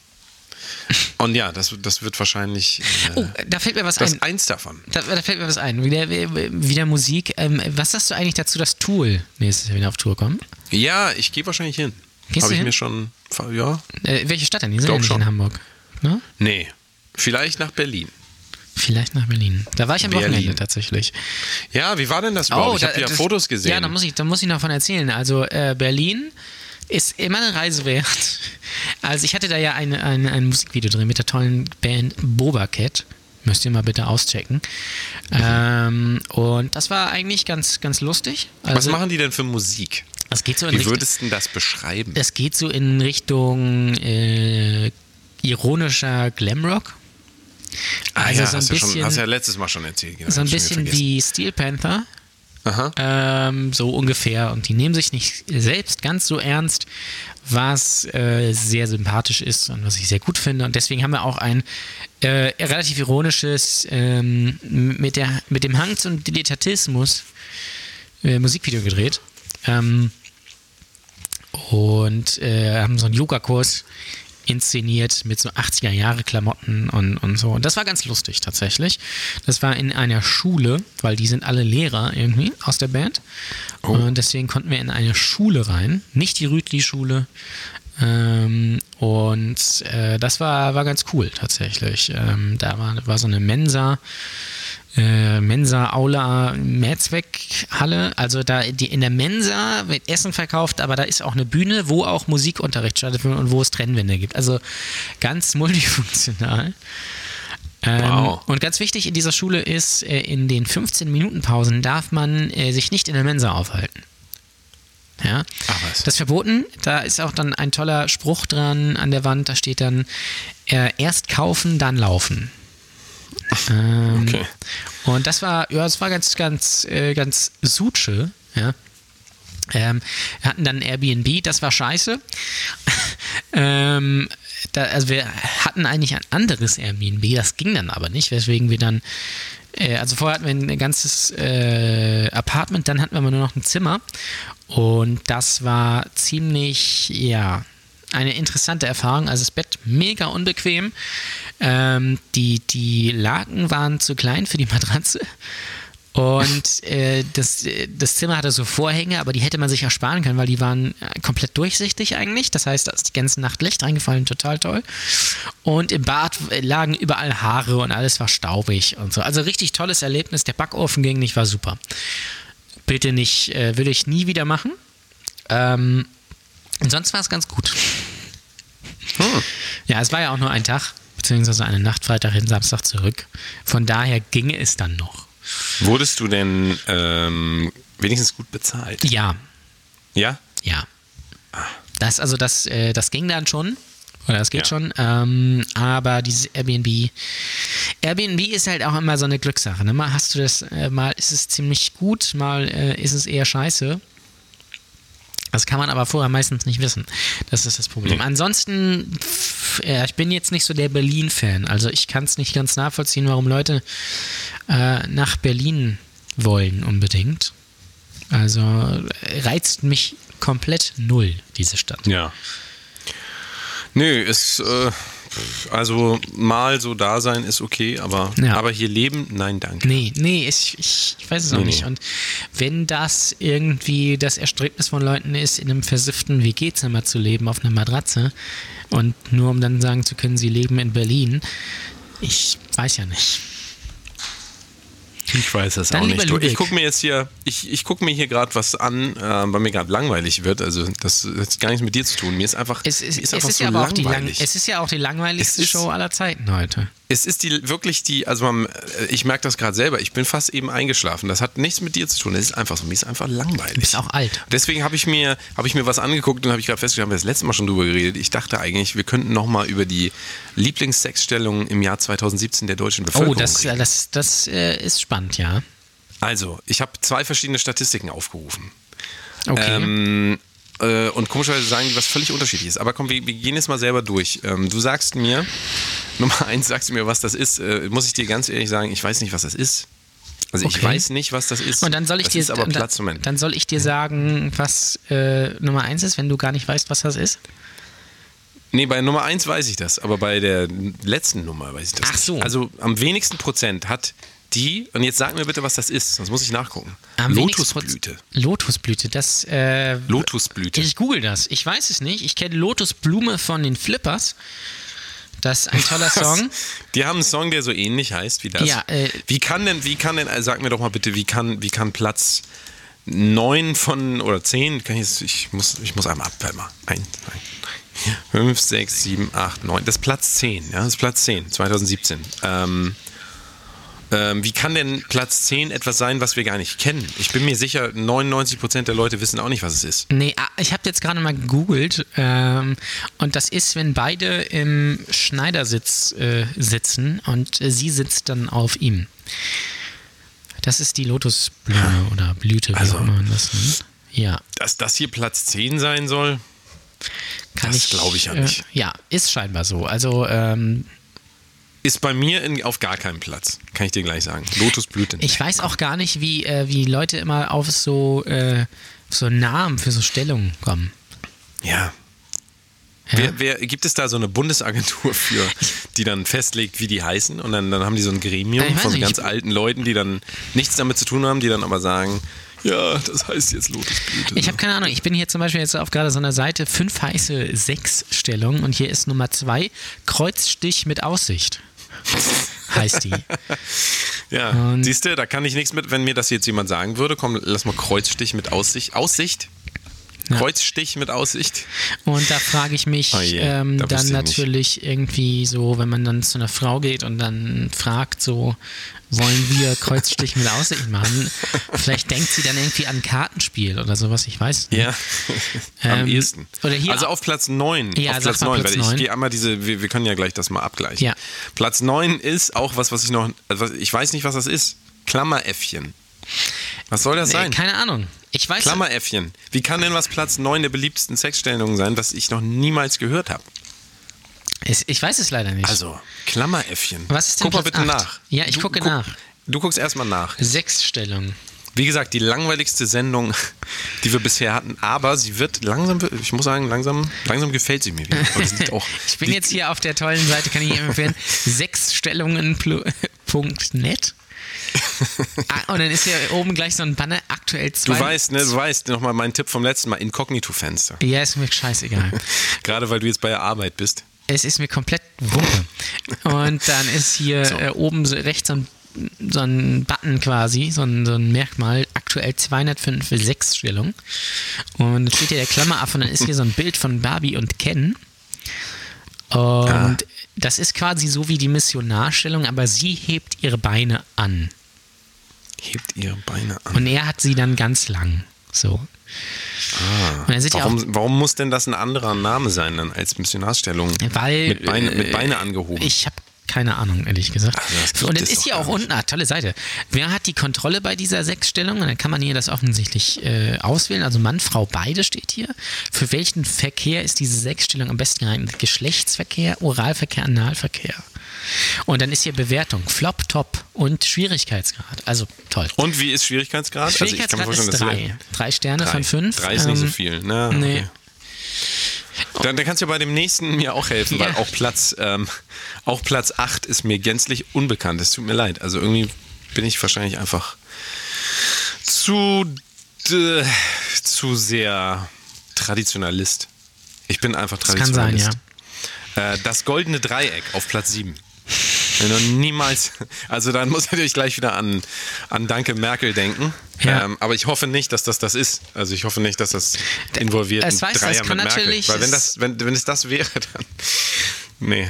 Und ja, das, das wird wahrscheinlich äh, Oh, da fällt mir was das ein. eins davon. Da, da fällt mir was ein. Wieder, wieder Musik. Ähm, was sagst du eigentlich dazu, dass Tool nächstes Jahr wieder auf Tour kommt? Ja, ich gehe wahrscheinlich hin. Habe ich hin? mir schon. Ja? Äh, welche Stadt denn? Die sind ja nicht schon. in Hamburg. Ne? Nee. Vielleicht nach Berlin. Vielleicht nach Berlin. Da war ich am Berlin. Wochenende tatsächlich. Ja, wie war denn das überhaupt? ich da- habe ja Fotos gesehen. Ja, da muss ich, da muss ich noch von erzählen. Also äh, Berlin ist immer eine Reise wert. Also ich hatte da ja ein, ein, ein Musikvideo drin mit der tollen Band Boba Cat. Müsst ihr mal bitte auschecken. Ähm, und das war eigentlich ganz, ganz lustig. Also, Was machen die denn für Musik? Das geht so in Wie Richtung, würdest du das beschreiben? das geht so in Richtung äh, ironischer Glamrock. Ah also ja, so ein hast, du schon, bisschen- hast ja letztes Mal schon erzählt. Genau, So ein schon bisschen wie Steel Panther. Ähm, so ungefähr. Und die nehmen sich nicht selbst ganz so ernst, was äh, sehr sympathisch ist und was ich sehr gut finde. Und deswegen haben wir auch ein äh, relativ ironisches, ähm, mit, der, mit dem Hang zum Dilettantismus äh, Musikvideo gedreht. Ähm, und äh, haben so einen Yogakurs inszeniert mit so 80er Jahre Klamotten und, und so. Und das war ganz lustig tatsächlich. Das war in einer Schule, weil die sind alle Lehrer irgendwie aus der Band. Und deswegen konnten wir in eine Schule rein. Nicht die Rütli-Schule. Ähm, und äh, das war, war ganz cool tatsächlich. Ähm, da war, war so eine Mensa äh, Mensa, Aula, Mehrzweckhalle. Also da die, in der Mensa wird Essen verkauft, aber da ist auch eine Bühne, wo auch Musikunterricht stattfindet und wo es Trennwände gibt. Also ganz multifunktional. Ähm, Wow. Und ganz wichtig in dieser Schule ist, äh, in den 15-Minuten-Pausen darf man äh, sich nicht in der Mensa aufhalten. Ja. Ach was. Das ist verboten. Da ist auch dann ein toller Spruch dran an der Wand. Da steht dann: äh, erst kaufen, dann laufen. Ähm, Okay. Und das war, ja, das war ganz, ganz, äh, ganz Suche, ja. Ähm, wir hatten dann ein Airbnb, das war scheiße. ähm, da, also wir hatten eigentlich ein anderes Airbnb, das ging dann aber nicht, weswegen wir dann, äh, also vorher hatten wir ein ganzes äh, Apartment, dann hatten wir aber nur noch ein Zimmer und das war ziemlich, ja, eine interessante Erfahrung. Also das Bett mega unbequem. Ähm, die, die Laken waren zu klein für die Matratze. Und äh, das, äh, das Zimmer hatte so Vorhänge, aber die hätte man sich ersparen können, weil die waren äh, komplett durchsichtig eigentlich. Das heißt, da ist die ganze Nacht Licht reingefallen, total toll. Und im Bad lagen überall Haare und alles war staubig und so. Also richtig tolles Erlebnis. Der Backofen ging nicht, war super. Bitte nicht, äh, würde ich nie wieder machen. Ähm, und sonst war es ganz gut. Ja, es war ja auch nur ein Tag, beziehungsweise eine Nacht, Freitag hin, Samstag zurück. Von daher ginge es dann noch. Wurdest du denn ähm, wenigstens gut bezahlt? Ja, Ja? ja. Das, also das, äh, das ging dann schon. Oder das geht Ja. schon. Ähm, aber dieses Airbnb. Airbnb ist halt auch immer so eine Glückssache. Ne? Mal hast du das, äh, mal ist es ziemlich gut, mal äh, ist es eher scheiße. Das kann man aber vorher meistens nicht wissen. Das ist das Problem. Nee. Ansonsten, pff, äh, ich bin jetzt nicht so der Berlin-Fan. Also ich kann es nicht ganz nachvollziehen, warum Leute äh, nach Berlin wollen unbedingt. Also äh, reizt mich komplett null, diese Stadt. Ja. Nö, ist, äh, also mal so da sein ist okay, aber, Ja. aber hier leben, nein, danke. Nee, nee, ich, ich, ich weiß es auch Nee, nicht. nee. Und wenn das irgendwie das Erstrebnis von Leuten ist, in einem versifften WG-Zimmer zu leben, auf einer Matratze, und nur um dann sagen zu können, sie leben in Berlin, ich weiß ja nicht. Ich weiß das Dann auch nicht. Du, ich Lübeck. gucke mir jetzt hier, ich, ich gucke mir hier gerade was an, äh, weil mir gerade langweilig wird. Also das hat gar nichts mit dir zu tun. Mir ist einfach, Es ist, ist es ist so ja auch die lang, langweilig. es ist ja auch die langweiligste Es Show aller Zeiten heute. Es ist die wirklich die, also man, äh, ich merke das gerade selber, ich bin fast eben eingeschlafen. Das hat nichts mit dir zu tun. Es ist einfach so, mir ist einfach langweilig. Du bist auch alt. Deswegen habe ich mir, habe ich mir was angeguckt und habe ich gerade festgestellt, haben wir das letzte Mal schon drüber geredet. Ich dachte eigentlich, wir könnten noch mal über die Lieblingssexstellungen im Jahr 2017 der deutschen Oh, Bevölkerung das, reden. das, das äh, ist spannend, ja. Also, ich habe zwei verschiedene Statistiken aufgerufen. Okay. Ähm, äh, und komischerweise sagen die was völlig unterschiedliches. Aber komm, wir, wir gehen jetzt mal selber durch. Ähm, du sagst mir, Nummer eins, sagst du mir, was das ist. Äh, muss ich dir ganz ehrlich sagen, ich weiß nicht, was das ist. Also ich Okay. weiß nicht, was das ist. Und dann soll ich das dir ist aber Platz Moment. dann soll ich dir sagen, was äh, Nummer eins ist, wenn du gar nicht weißt, was das ist. Nee, bei Nummer eins weiß ich das, aber bei der letzten Nummer weiß ich das Ach nicht. so. Also am wenigsten Prozent hat die, und jetzt sag mir bitte, was das ist, sonst muss ich nachgucken. Am Lotusblüte. Lotusblüte, das. Äh, Lotusblüte. ich google das. Ich weiß es nicht. Ich kenne Lotusblume von den Flippers. Das ist ein toller Song. Die haben einen Song, der so ähnlich heißt wie das. Ja, äh, wie kann denn, wie kann denn, also sag mir doch mal bitte, wie kann, wie kann Platz 9 von oder 10, kann ich, jetzt, ich muss, ich muss einmal ab, warte mal. 1, 2, 3, 5, 6, 7, 8, 9. Das ist Platz 10, ja, das ist Platz 10, 2017. Ähm, ähm, wie kann denn Platz 10 etwas sein, was wir gar nicht kennen? Ich bin mir sicher, 99% der Leute wissen auch nicht, was es ist. Nee, ah, ich habe jetzt gerade mal gegoogelt ähm, und das ist, wenn beide im Schneidersitz äh, sitzen und äh, sie sitzt dann auf ihm. Das ist die Lotusblume oder Blüte, wie Also- auch immer man das nennt. Ja, Dass das hier Platz 10 sein soll, kann Das ich. glaub ich ja äh, nicht. Ja, ist scheinbar so. Also ähm, ist bei mir in, auf gar keinem Platz. Kann ich dir gleich sagen. Lotusblüte. ich weiß auch gar nicht, wie, äh, wie Leute immer auf so, äh, so Namen für so Stellungen kommen. Ja. Ja? Wer, wer, gibt es da so eine Bundesagentur für, die dann festlegt, wie die heißen? Und dann, dann haben die so ein Gremium weiß von nicht, ganz alten Leuten, die dann nichts damit zu tun haben, die dann aber sagen, ja, das heißt jetzt Lotusblüte. Ich habe keine Ahnung. Ich bin hier zum Beispiel jetzt auf gerade so einer Seite fünf heiße Sechs-Stellung und hier ist Nummer zwei Kreuzstich mit Aussicht. Heißt die. ja, siehst du, da kann ich nichts mit, wenn mir das jetzt jemand sagen würde, komm, lass mal Kreuzstich mit Aussicht. Aussicht? Kreuzstich mit Aussicht? Und da frage ich mich Oh je, ähm, da dann wüsste ich nicht. natürlich irgendwie so, wenn man dann zu einer Frau geht und dann fragt so, wollen wir Kreuzstich mit Aussicht machen? Vielleicht denkt sie dann irgendwie an Kartenspiel oder sowas, ich weiß nicht. Ja, am Ähm, ehesten. also auf Platz 9. Ja, auf Platz mal 9, Platz weil ich 9. gehe einmal diese, wir, wir können ja gleich das mal abgleichen. Ja. Platz 9 ist auch was, was ich noch, also ich weiß nicht, was das ist. Klammeräffchen. Was soll das Nee, sein? keine Ahnung. Ich weiß Klammeräffchen. Wie kann denn was Platz 9 der beliebtesten Sexstellungen sein, was ich noch niemals gehört habe? ich weiß es leider nicht. Also, Klammeräffchen. Was ist denn Guck mal Platz bitte acht? nach. Ja, ich Du gucke guck- nach. Du guckst erstmal nach. Sechsstellung. Wie gesagt, die langweiligste Sendung, die wir bisher hatten, aber sie wird langsam, ich muss sagen, langsam, langsam gefällt sie mir wieder. Ich bin jetzt hier auf der tollen Seite, kann ich Ihnen empfehlen, sechsstellungen.net. Ah, und dann ist hier oben gleich so ein Banner, aktuell zwei. Du weißt, ne, du weißt nochmal mein Tipp vom letzten Mal, Inkognito-Fenster. Ja, ist mir scheißegal. Gerade weil du jetzt bei der Arbeit bist. es ist mir komplett Wumpe. Und dann ist hier So. äh, oben so rechts so ein, so ein Button quasi, so ein, so ein Merkmal, aktuell 205 Sechsstellung. Und dann steht hier der Klammer ab und dann ist hier so ein Bild von Barbie und Ken. Und Ah. Das ist quasi so wie die Missionarstellung, aber sie hebt ihre Beine an. Hebt ihre Beine an. Und er hat sie dann ganz lang. So. Sind ja auch Warum, warum muss denn das ein anderer Name sein dann als Missionarsstellung? Weil mit Beine, mit äh, Beine angehoben. Ich habe keine Ahnung, ehrlich gesagt. gibt und es ist hier auch nicht. unten, ah, tolle Seite. Wer hat die Kontrolle bei dieser Sechsstellung? Und dann kann man hier das offensichtlich äh, auswählen. Also Mann, Frau, beide steht hier. Für welchen Verkehr ist diese Sechsstellung am besten geeignet? Geschlechtsverkehr, Oralverkehr, Analverkehr. Und dann ist hier Bewertung, Flop, Top und Schwierigkeitsgrad. Also toll. Und wie ist Schwierigkeitsgrad? Also ich kann mir Schwierigkeitsgrad vorstellen, ist drei. Drei Sterne Drei. von fünf. Drei ist nicht so Ähm, viel. Na, nee. okay. Dann, dann kannst du bei dem nächsten mir auch helfen, weil Ja. auch Platz, ähm, auch Platz 8 ist mir gänzlich unbekannt. Es tut mir leid. Also irgendwie bin ich wahrscheinlich einfach zu, zu sehr Traditionalist. Ich bin einfach Das kann sein, Traditionalist. ja. Äh, das goldene Dreieck auf Platz 7. Noch niemals. Also dann muss natürlich gleich wieder an, an Danke Merkel denken. Ja. Ähm, aber ich hoffe nicht, dass das das ist. Also ich hoffe nicht, dass das involviert Es weiß, Dreier das kann mit Merkel. natürlich- Weil wenn, es- das, wenn, wenn es das wäre, dann. Nee.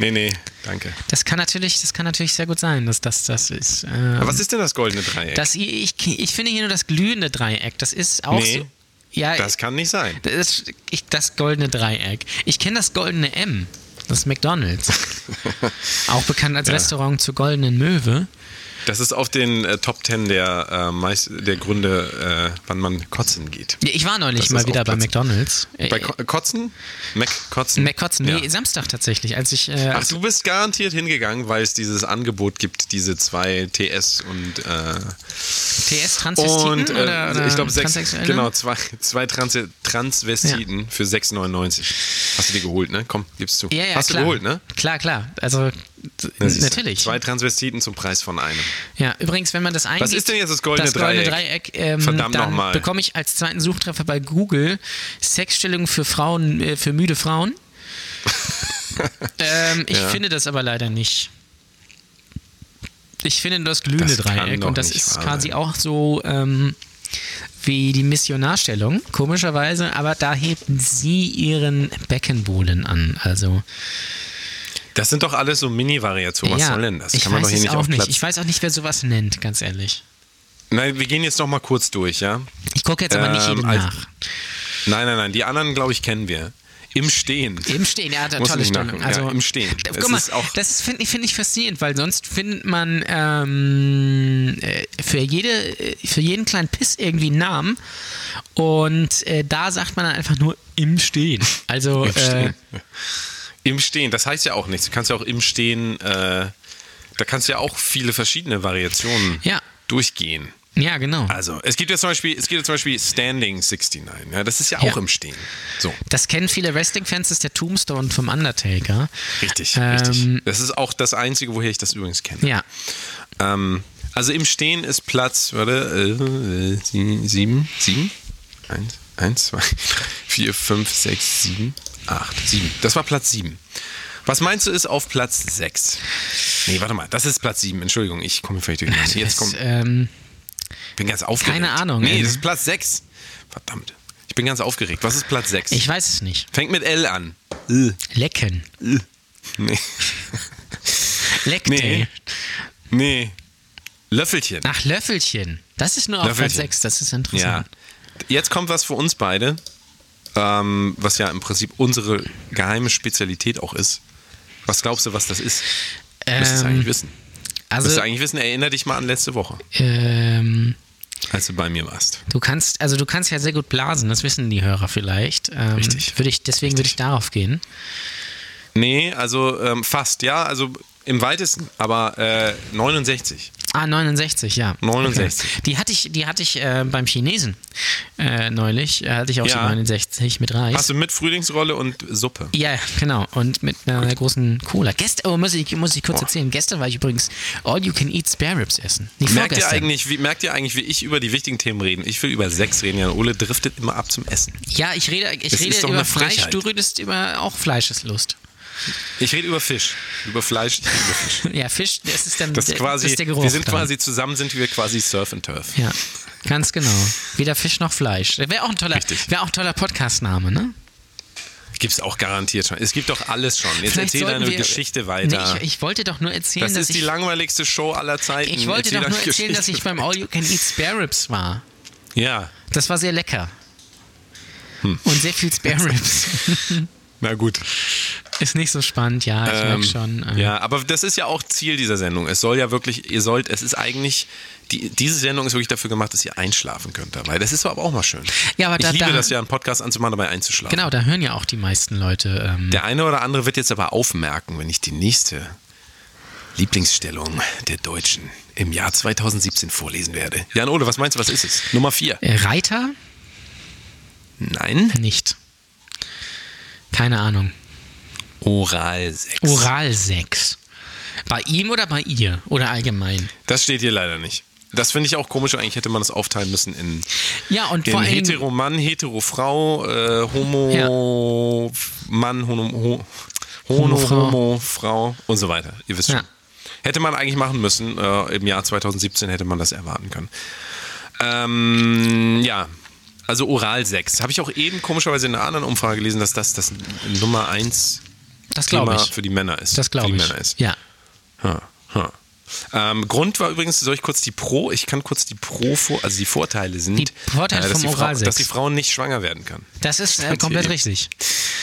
Nee, nee, danke. Das kann natürlich, das kann natürlich sehr gut sein, dass das das ist. Ähm, Aber was ist denn das goldene Dreieck? das, ich, ich finde hier nur das glühende Dreieck. Das ist auch Nee, so. Ja, das kann nicht sein. das, ich, das goldene Dreieck. Ich kenne das goldene M. Das ist McDonalds. auch bekannt als Ja. Restaurant zur goldenen Möwe. Das ist auf den äh, Top Ten der, äh, meist, der Gründe, äh, wann man kotzen geht. Ja, Ich war neulich Das mal wieder bei McDonalds. Äh, Bei Ko Kotzen? Mac Kotzen? McCotzen, nee, Ja. Samstag tatsächlich, als ich. Äh, Ach, du bist garantiert hingegangen, weil es dieses Angebot gibt, diese zwei TS und äh, TS-Transvestiten und oder, oder ich glaube sechs, genau zwei, zwei Trans Transvestiten für 6,99. Hast du dir geholt, ne? Komm, gibst du. Ja, ja, Hast klar. du geholt, ne? Klar, klar. Also, natürlich. Zwei Transvestiten zum Preis von einem. Ja, übrigens, wenn man das eingibt. Was ist denn jetzt das goldene das goldene Dreieck? Dreieck ähm, Verdammt nochmal. bekomme ich als zweiten Suchtreffer bei Google Sexstellung für Frauen, äh, für müde Frauen. ähm, ich Ja. finde das aber leider nicht. Ich finde nur das glühende Das Dreieck und das ist quasi sein. auch so ähm, wie die Missionarstellung, komischerweise, aber da heben sie ihren Beckenbohlen an. Also Das sind doch alles so Mini-Variationen. Was ja, soll denn das? ich Kann man weiß doch hier nicht auch nicht. Ich weiß auch nicht, wer sowas nennt, ganz ehrlich. Nein, wir gehen jetzt noch mal kurz durch, ja? Ich gucke jetzt aber nicht Ähm, jedem also- nach. Nein, nein, nein. Die anderen, glaube ich, kennen wir. Im Stehen. Im Stehen, ja, Muss tolle Stellung. Also, Ja, im Stehen. Da, guck mal, ist auch- das finde ich, find ich faszinierend, weil sonst findet man ähm, äh, für, jede, äh, für jeden kleinen Piss irgendwie einen Namen und äh, da sagt man dann einfach nur im Stehen. Also, Im äh, Stehen. Im Stehen. Das heißt ja auch nichts. Du kannst ja auch im Stehen, äh, da kannst du ja auch viele verschiedene Variationen Ja. durchgehen. ja, genau. Also, es gibt ja zum Beispiel, es gibt ja zum Beispiel Standing 69. Ja, das ist ja auch Ja. im Stehen. So, Das kennen viele Wrestling-Fans, das ist der Tombstone vom Undertaker. richtig, Ähm, richtig. Das ist auch das Einzige, woher ich das übrigens kenne. Ja. Ähm, also im Stehen ist Platz, warte, äh, sie- sieben, sieben, eins, eins, zwei, vier, fünf, sechs, sieben, acht, sieben. Das war Platz sieben. Was meinst du ist auf Platz sechs? Nee, warte mal, das ist Platz sieben. Entschuldigung, ich komme vielleicht durch. Jetzt Das, kommt, ähm, bin ganz aufgeregt. keine Ahnung, Nee, ey. das ist Platz sechs. Verdammt. Ich bin ganz aufgeregt. Was ist Platz sechs? ich weiß es nicht. Fängt mit L an. Lecken. Nee. Leckte. Nee. Nee. Löffelchen. Ach, Löffelchen. Das ist nur auf Platz Löffelchen. 6, das ist Ja. interessant. Jetzt kommt was für uns beide, ähm, was ja im Prinzip unsere geheime Spezialität auch ist. Was glaubst du, was das ist? Müsstest du Ähm, eigentlich wissen. Also, Müsstest du eigentlich wissen, erinner dich mal an letzte Woche, ähm, als du bei mir warst. du kannst, also du kannst ja sehr gut blasen, das wissen die Hörer vielleicht. Ähm, Richtig. Würde ich, deswegen würde ich darauf gehen. Nee, also ähm, fast, ja, also im weitesten, aber äh, 69. Ah, 69, ja. 69. Okay. Die hatte ich, die hatte ich äh, beim Chinesen äh, neulich. Hatte ich auch Ja. die 69 mit Reis. Hast du mit Frühlingsrolle und Suppe? Ja, genau. Und mit einer großen Cola. Gestern, oh, muss ich, muss ich kurz erzählen. Gestern war ich übrigens All You Can Eat Spare Ribs essen. Nicht Merkt ihr, eigentlich, wie, merkt ihr eigentlich, wie ich über die wichtigen Themen rede? Ich will über Sex reden, Jan Ole driftet immer ab zum Essen. Ja, ich rede, ich Das rede über Fleisch, du redest über auch Fleischeslust. Ich rede über Fisch, über Fleisch, ich rede über Fisch. Ja, Fisch, das ist dann Das ist der, quasi, das ist der Geruch. wir sind dann. quasi zusammen, sind wir quasi Surf and Turf. Ja, ganz genau. Weder Fisch noch Fleisch. Wäre auch ein toller, wäre auch ein toller Podcast-Name, ne? Gibt es auch garantiert schon. Es gibt doch alles schon. Jetzt Vielleicht erzähl deine wir- Geschichte weiter. Nee, ich, ich wollte doch nur erzählen, das dass ist die ich, langweiligste Show aller Zeiten. ich wollte Erzähl doch nur erzählen, dass ich beim All You Can Eat Spare Ribs war. Ja, Das war sehr lecker. Hm. Und sehr viel Spare Ribs. na gut. Ist nicht so spannend, ja, ich Ähm, merke schon. äh, Ja, aber das ist ja auch Ziel dieser Sendung. Es soll ja wirklich, ihr sollt, es ist eigentlich, die, diese Sendung ist wirklich dafür gemacht, dass ihr einschlafen könnt dabei. Das ist aber auch mal schön. Ja, aber ich da- liebe da- das ja, einen Podcast anzumachen, dabei einzuschlafen. Genau, da hören ja auch die meisten Leute. Ähm, Der eine oder andere wird jetzt aber aufmerken, wenn ich die nächste Lieblingsstellung der Deutschen im Jahr 2017 vorlesen werde. Jan Ole, was meinst du, was ist es? Nummer 4. äh, Reiter? Nein. Nicht. Keine Ahnung. Oralsex. Oralsex. Bei ihm oder bei ihr? Oder allgemein? Das steht hier leider nicht. Das finde ich auch komisch. Eigentlich hätte man das aufteilen müssen in, Ja, und in vor allem. hetero Mann, hetero Frau, äh, Homo Mann, Homo, ho, Homo, Homo, Frau. Homo, Frau und so weiter. Ihr wisst Ja. schon. Hätte man eigentlich machen müssen. Äh, Im Jahr 2017 hätte man das erwarten können. Ähm, ja, also Oralsex. Habe ich auch eben komischerweise in einer anderen Umfrage gelesen, dass das das Nummer 1 Das Thema ich. für die Männer ist. Das glaube ich. Männer ist. Ja. Ha, ha. Ähm, Grund war übrigens, soll ich kurz die Pro, ich kann kurz die Pro, vor, also die Vorteile sind, Die Vorteile dass, vom die Frau, dass die Frau nicht schwanger werden kann. Das ist äh, komplett richtig.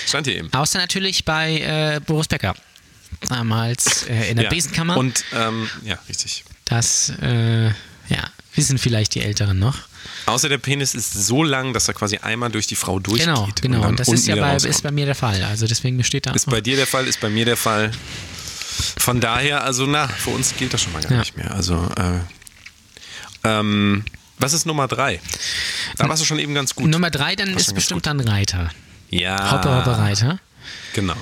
Stand hier eben. Außer natürlich bei äh, Boris Becker. Damals äh, in der Ja. Besenkammer. Und, ähm, ja, richtig. das, äh, ja, wissen vielleicht die Älteren noch. Außer der Penis ist so lang, dass er quasi einmal durch die Frau durchgeht. Genau, genau. Und das ist ja bei, ist bei mir der Fall. Also deswegen besteht da. Ist bei dir der Fall, ist bei mir der Fall. Von daher, also na, für uns gilt das schon mal gar Ja. nicht mehr. Also, äh, ähm, was ist Nummer drei? Da warst du schon eben ganz gut. Nummer drei, dann ist bestimmt dann Reiter. ja. Hoppe, Hoppe, Reiter. Genau.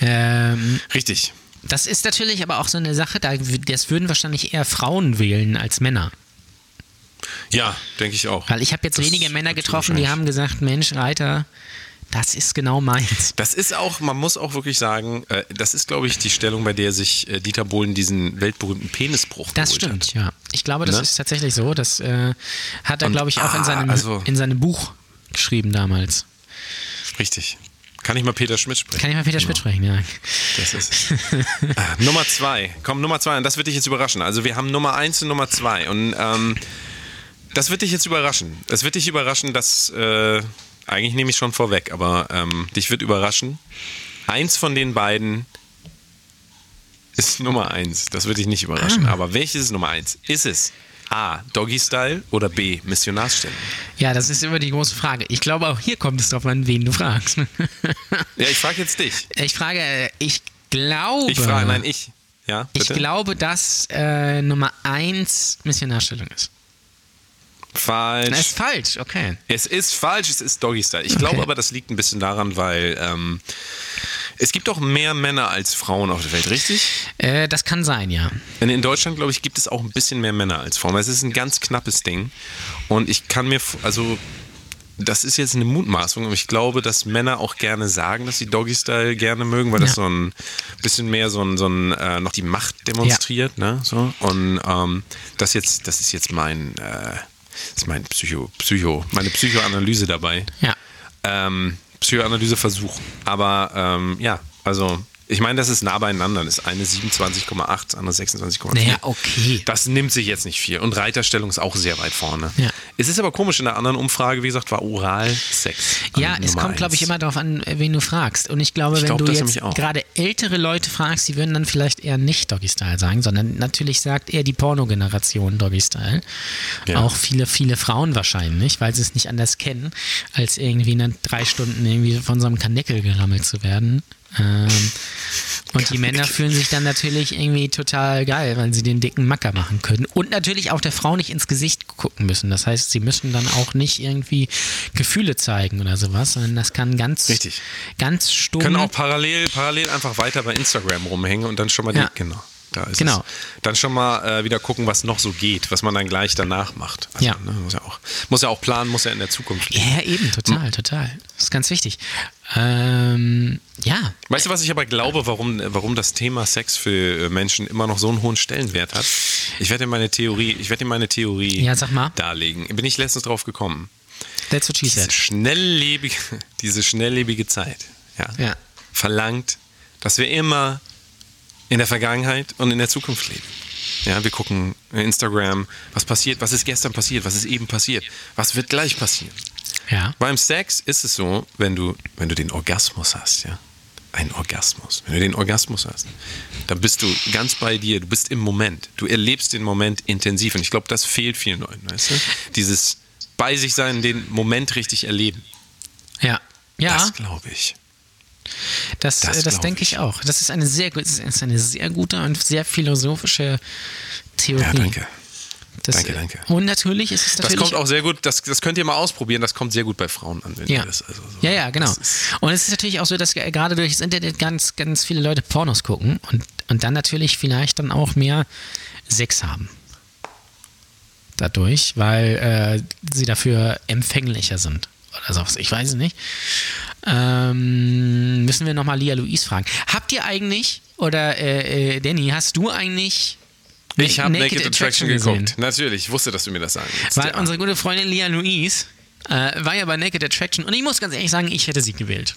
Ähm, Richtig. das ist natürlich aber auch so eine Sache, da, das würden wahrscheinlich eher Frauen wählen als Männer. Ja, denke ich auch. Weil ich habe jetzt Das wenige Männer getroffen, die haben gesagt, Mensch, Reiter, das ist genau meins. Das ist auch, man muss auch wirklich sagen, äh, das ist, glaube ich, die Stellung, bei der sich äh, Dieter Bohlen diesen weltberühmten Penisbruch Das stimmt, Hat. ja. Ich glaube, das Ne? ist tatsächlich so. Das äh, hat er, Und- glaube ich, auch in ah, seinem, also- in seinem Buch geschrieben damals. Richtig. Kann ich mal Peter Schmidt sprechen? Kann ich mal Peter Schmidt sprechen, ja. Das ist. ah, Nummer zwei. Komm, Nummer zwei. Und das wird dich jetzt überraschen. Also, wir haben Nummer eins und Nummer zwei. Und ähm, das wird dich jetzt überraschen. Es wird dich überraschen, dass. Äh, eigentlich nehme ich schon vorweg, aber ähm, dich wird überraschen. Eins von den beiden ist Nummer eins. Das wird dich nicht überraschen. Ah. Aber welches ist Nummer eins? Ist es A. Doggy Style oder B. Missionarsstellung? Ja, das ist immer die große Frage. Ich glaube, auch hier kommt es drauf an, wen du fragst. Ja, ich frage jetzt dich. ich frage, äh, ich glaube. Ich frage, nein, ich. Ja, Ich glaube, dass äh, Nummer eins Missionarstellung ist. Falsch. Das ist falsch, okay. Es ist falsch, es ist Doggy Style. Ich glaube aber, das liegt ein bisschen daran, weil ähm, es gibt auch mehr Männer als Frauen auf der Welt, richtig? Äh, das kann sein, ja. Und in Deutschland, glaube ich, gibt es auch ein bisschen mehr Männer als Frauen. Es ist ein ganz knappes Ding. Und ich kann mir, also, das ist jetzt eine Mutmaßung, aber ich glaube, dass Männer auch gerne sagen, dass sie Doggy Style gerne mögen, weil das Ja. so ein bisschen mehr so ein, so ein äh, noch die Macht demonstriert, ne? So. Und ähm, das jetzt, das ist jetzt mein, äh, das ist mein Psycho, Psycho, meine Psychoanalyse dabei. Ja. Ähm, Psychoanalyseversuch. Aber ähm, ja, also ich meine, das ist nah beieinander. Das eine 27,8, das andere 26,4. Naja, okay. Das nimmt sich jetzt nicht viel. Und Reiterstellung ist auch sehr weit vorne. Ja. Es ist aber komisch, in der anderen Umfrage, wie gesagt, war Oralsex. an Ja, es Nummer kommt, glaube ich, immer darauf an, wen du fragst. Und ich glaube, Ich wenn glaub du jetzt gerade ältere Leute fragst, die würden dann vielleicht eher nicht Doggy Style sagen, sondern natürlich sagt eher die Pornogeneration Doggy Style. Ja. Auch viele, viele Frauen wahrscheinlich, weil sie es nicht anders kennen, als irgendwie in drei Stunden irgendwie von so einem Kanickel gerammelt zu werden. Ähm, und die Männer fühlen sich dann natürlich irgendwie total geil, weil sie den dicken Macker machen können. Und natürlich auch der Frau nicht ins Gesicht gucken müssen. Das heißt, sie müssen dann auch nicht irgendwie Gefühle zeigen oder sowas, sondern das kann ganz, Richtig. ganz stumm. Können auch parallel, parallel einfach weiter bei Instagram rumhängen und dann schon mal Ja. die, genau. Da ist Genau. Es. Dann schon mal äh, wieder gucken, was noch so geht, was man dann gleich danach macht. Also, Ja. Ne, muss, ja auch, muss ja auch planen, muss ja in der Zukunft liegen. ja, eben, total, total. Das ist ganz wichtig. Ähm, ja, Weißt du, was ich aber glaube, warum, warum das Thema Sex für äh, Menschen immer noch so einen hohen Stellenwert hat? Ich werde dir meine Theorie, ich werde dir meine Theorie Ja, sag mal. darlegen. Bin ich letztens drauf gekommen. that's what she Diese said. schnelllebige, diese schnelllebige Zeit ja, Ja. verlangt, dass wir immer in der Vergangenheit und in der Zukunft leben. Ja, wir gucken Instagram, was passiert, was ist gestern passiert, was ist eben passiert, was wird gleich passieren. Ja. Beim Sex ist es so, wenn du, wenn du den Orgasmus hast, ja, ein Orgasmus, wenn du den Orgasmus hast, dann bist du ganz bei dir, du bist im Moment, du erlebst den Moment intensiv und ich glaube, das fehlt vielen Leuten, weißt du? Dieses bei sich sein, den Moment richtig erleben, Ja. Ja. das glaube ich. Das, Das das, das denke ich ich. auch. Das ist eine sehr, das ist eine sehr gute und sehr philosophische Theorie. Ja, danke. Das, Danke, danke. Und natürlich ist es Das natürlich. kommt auch sehr gut, das, das könnt ihr mal ausprobieren, das kommt sehr gut bei Frauen an, wenn ja. ihr das also so, ja, ja, genau. das Und es ist natürlich auch so, dass ge- gerade durch das Internet ganz, ganz viele Leute Pornos gucken und, und dann natürlich vielleicht dann auch mehr Sex haben. Dadurch, weil äh, sie dafür empfänglicher sind. Oder sowas. Ich weiß es nicht. Ähm, müssen wir nochmal Lia Louise fragen. Habt ihr eigentlich, oder äh, äh, Danny, hast du eigentlich Ich habe Naked, Naked Attraction, Attraction gesehen? geguckt. Natürlich, ich wusste, dass du mir das sagen willst. Weil ja. unsere gute Freundin Lia Louise äh, war ja bei Naked Attraction und ich muss ganz ehrlich sagen, ich hätte sie gewählt.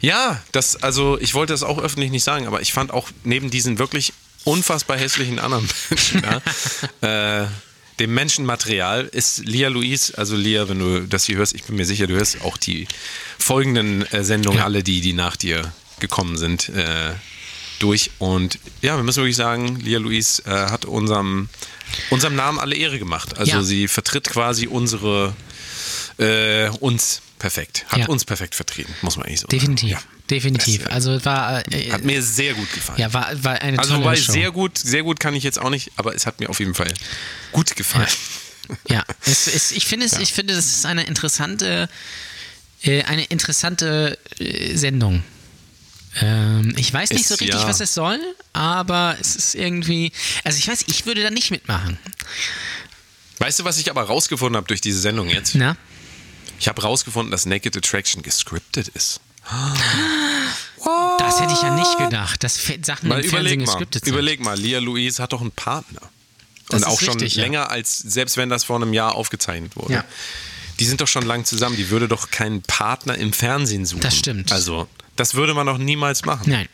Ja, das, also ich wollte das auch öffentlich nicht sagen, aber ich fand auch neben diesen wirklich unfassbar hässlichen anderen Menschen, ja, äh, dem Menschenmaterial ist Lia Louise, also Lia, wenn du das hier hörst, ich bin mir sicher, du hörst auch die folgenden äh, Sendungen, Ja. alle die, die nach dir gekommen sind, äh, durch. Und ja, wir müssen wirklich sagen, Lia Louise äh, hat unserem, unserem Namen alle Ehre gemacht. Also Ja. sie vertritt quasi unsere, äh, uns perfekt, hat Ja. uns perfekt vertreten, muss man eigentlich so Definitiv. sagen. Ja. Definitiv. Das, äh, Also es war, äh, Hat mir sehr gut gefallen. ja, war, war eine also tolle wobei Show. sehr gut, sehr gut kann ich jetzt auch nicht, aber es hat mir auf jeden Fall gut gefallen. Ja, es, es, ich finde es, ich finde, das ist eine interessante, äh, eine interessante äh, Sendung. Ähm, ich weiß nicht Es- so richtig, ja. was es soll, aber es ist irgendwie, also ich weiß, ich würde da nicht mitmachen. Weißt du, was ich aber rausgefunden habe durch diese Sendung jetzt? Na? Ich habe rausgefunden, dass Naked Attraction gescriptet ist. Das hätte ich ja nicht gedacht, dass Fe- Sachen Weil im Fernsehen überleg mal, gescriptet sind. überleg mal, Lia Louise hat doch einen Partner. Das Und auch schon richtig, ja. länger als, selbst wenn das vor einem Jahr aufgezeichnet wurde. Ja. Die sind doch schon lang zusammen. Die würde doch keinen Partner im Fernsehen suchen. Das stimmt. Also, das würde man doch niemals machen. Nein.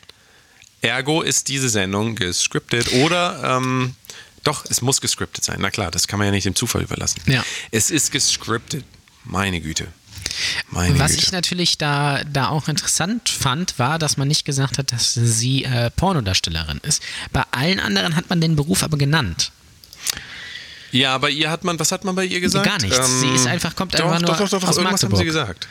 Ergo ist diese Sendung gescriptet oder ähm, doch, es muss gescriptet sein. Na klar, das kann man ja nicht dem Zufall überlassen. Ja. Es ist gescriptet. Meine Güte. Meine Was Güte. ich natürlich da, da auch interessant fand, war, dass man nicht gesagt hat, dass sie äh, Pornodarstellerin ist. Bei allen anderen hat man den Beruf aber genannt. ja, bei ihr hat man, was hat man bei ihr gesagt? Ähm, Gar nichts. Sie ist einfach- kommt doch, einfach nur doch, doch, doch, aus irgendwas haben sie Magdeburg. gesagt.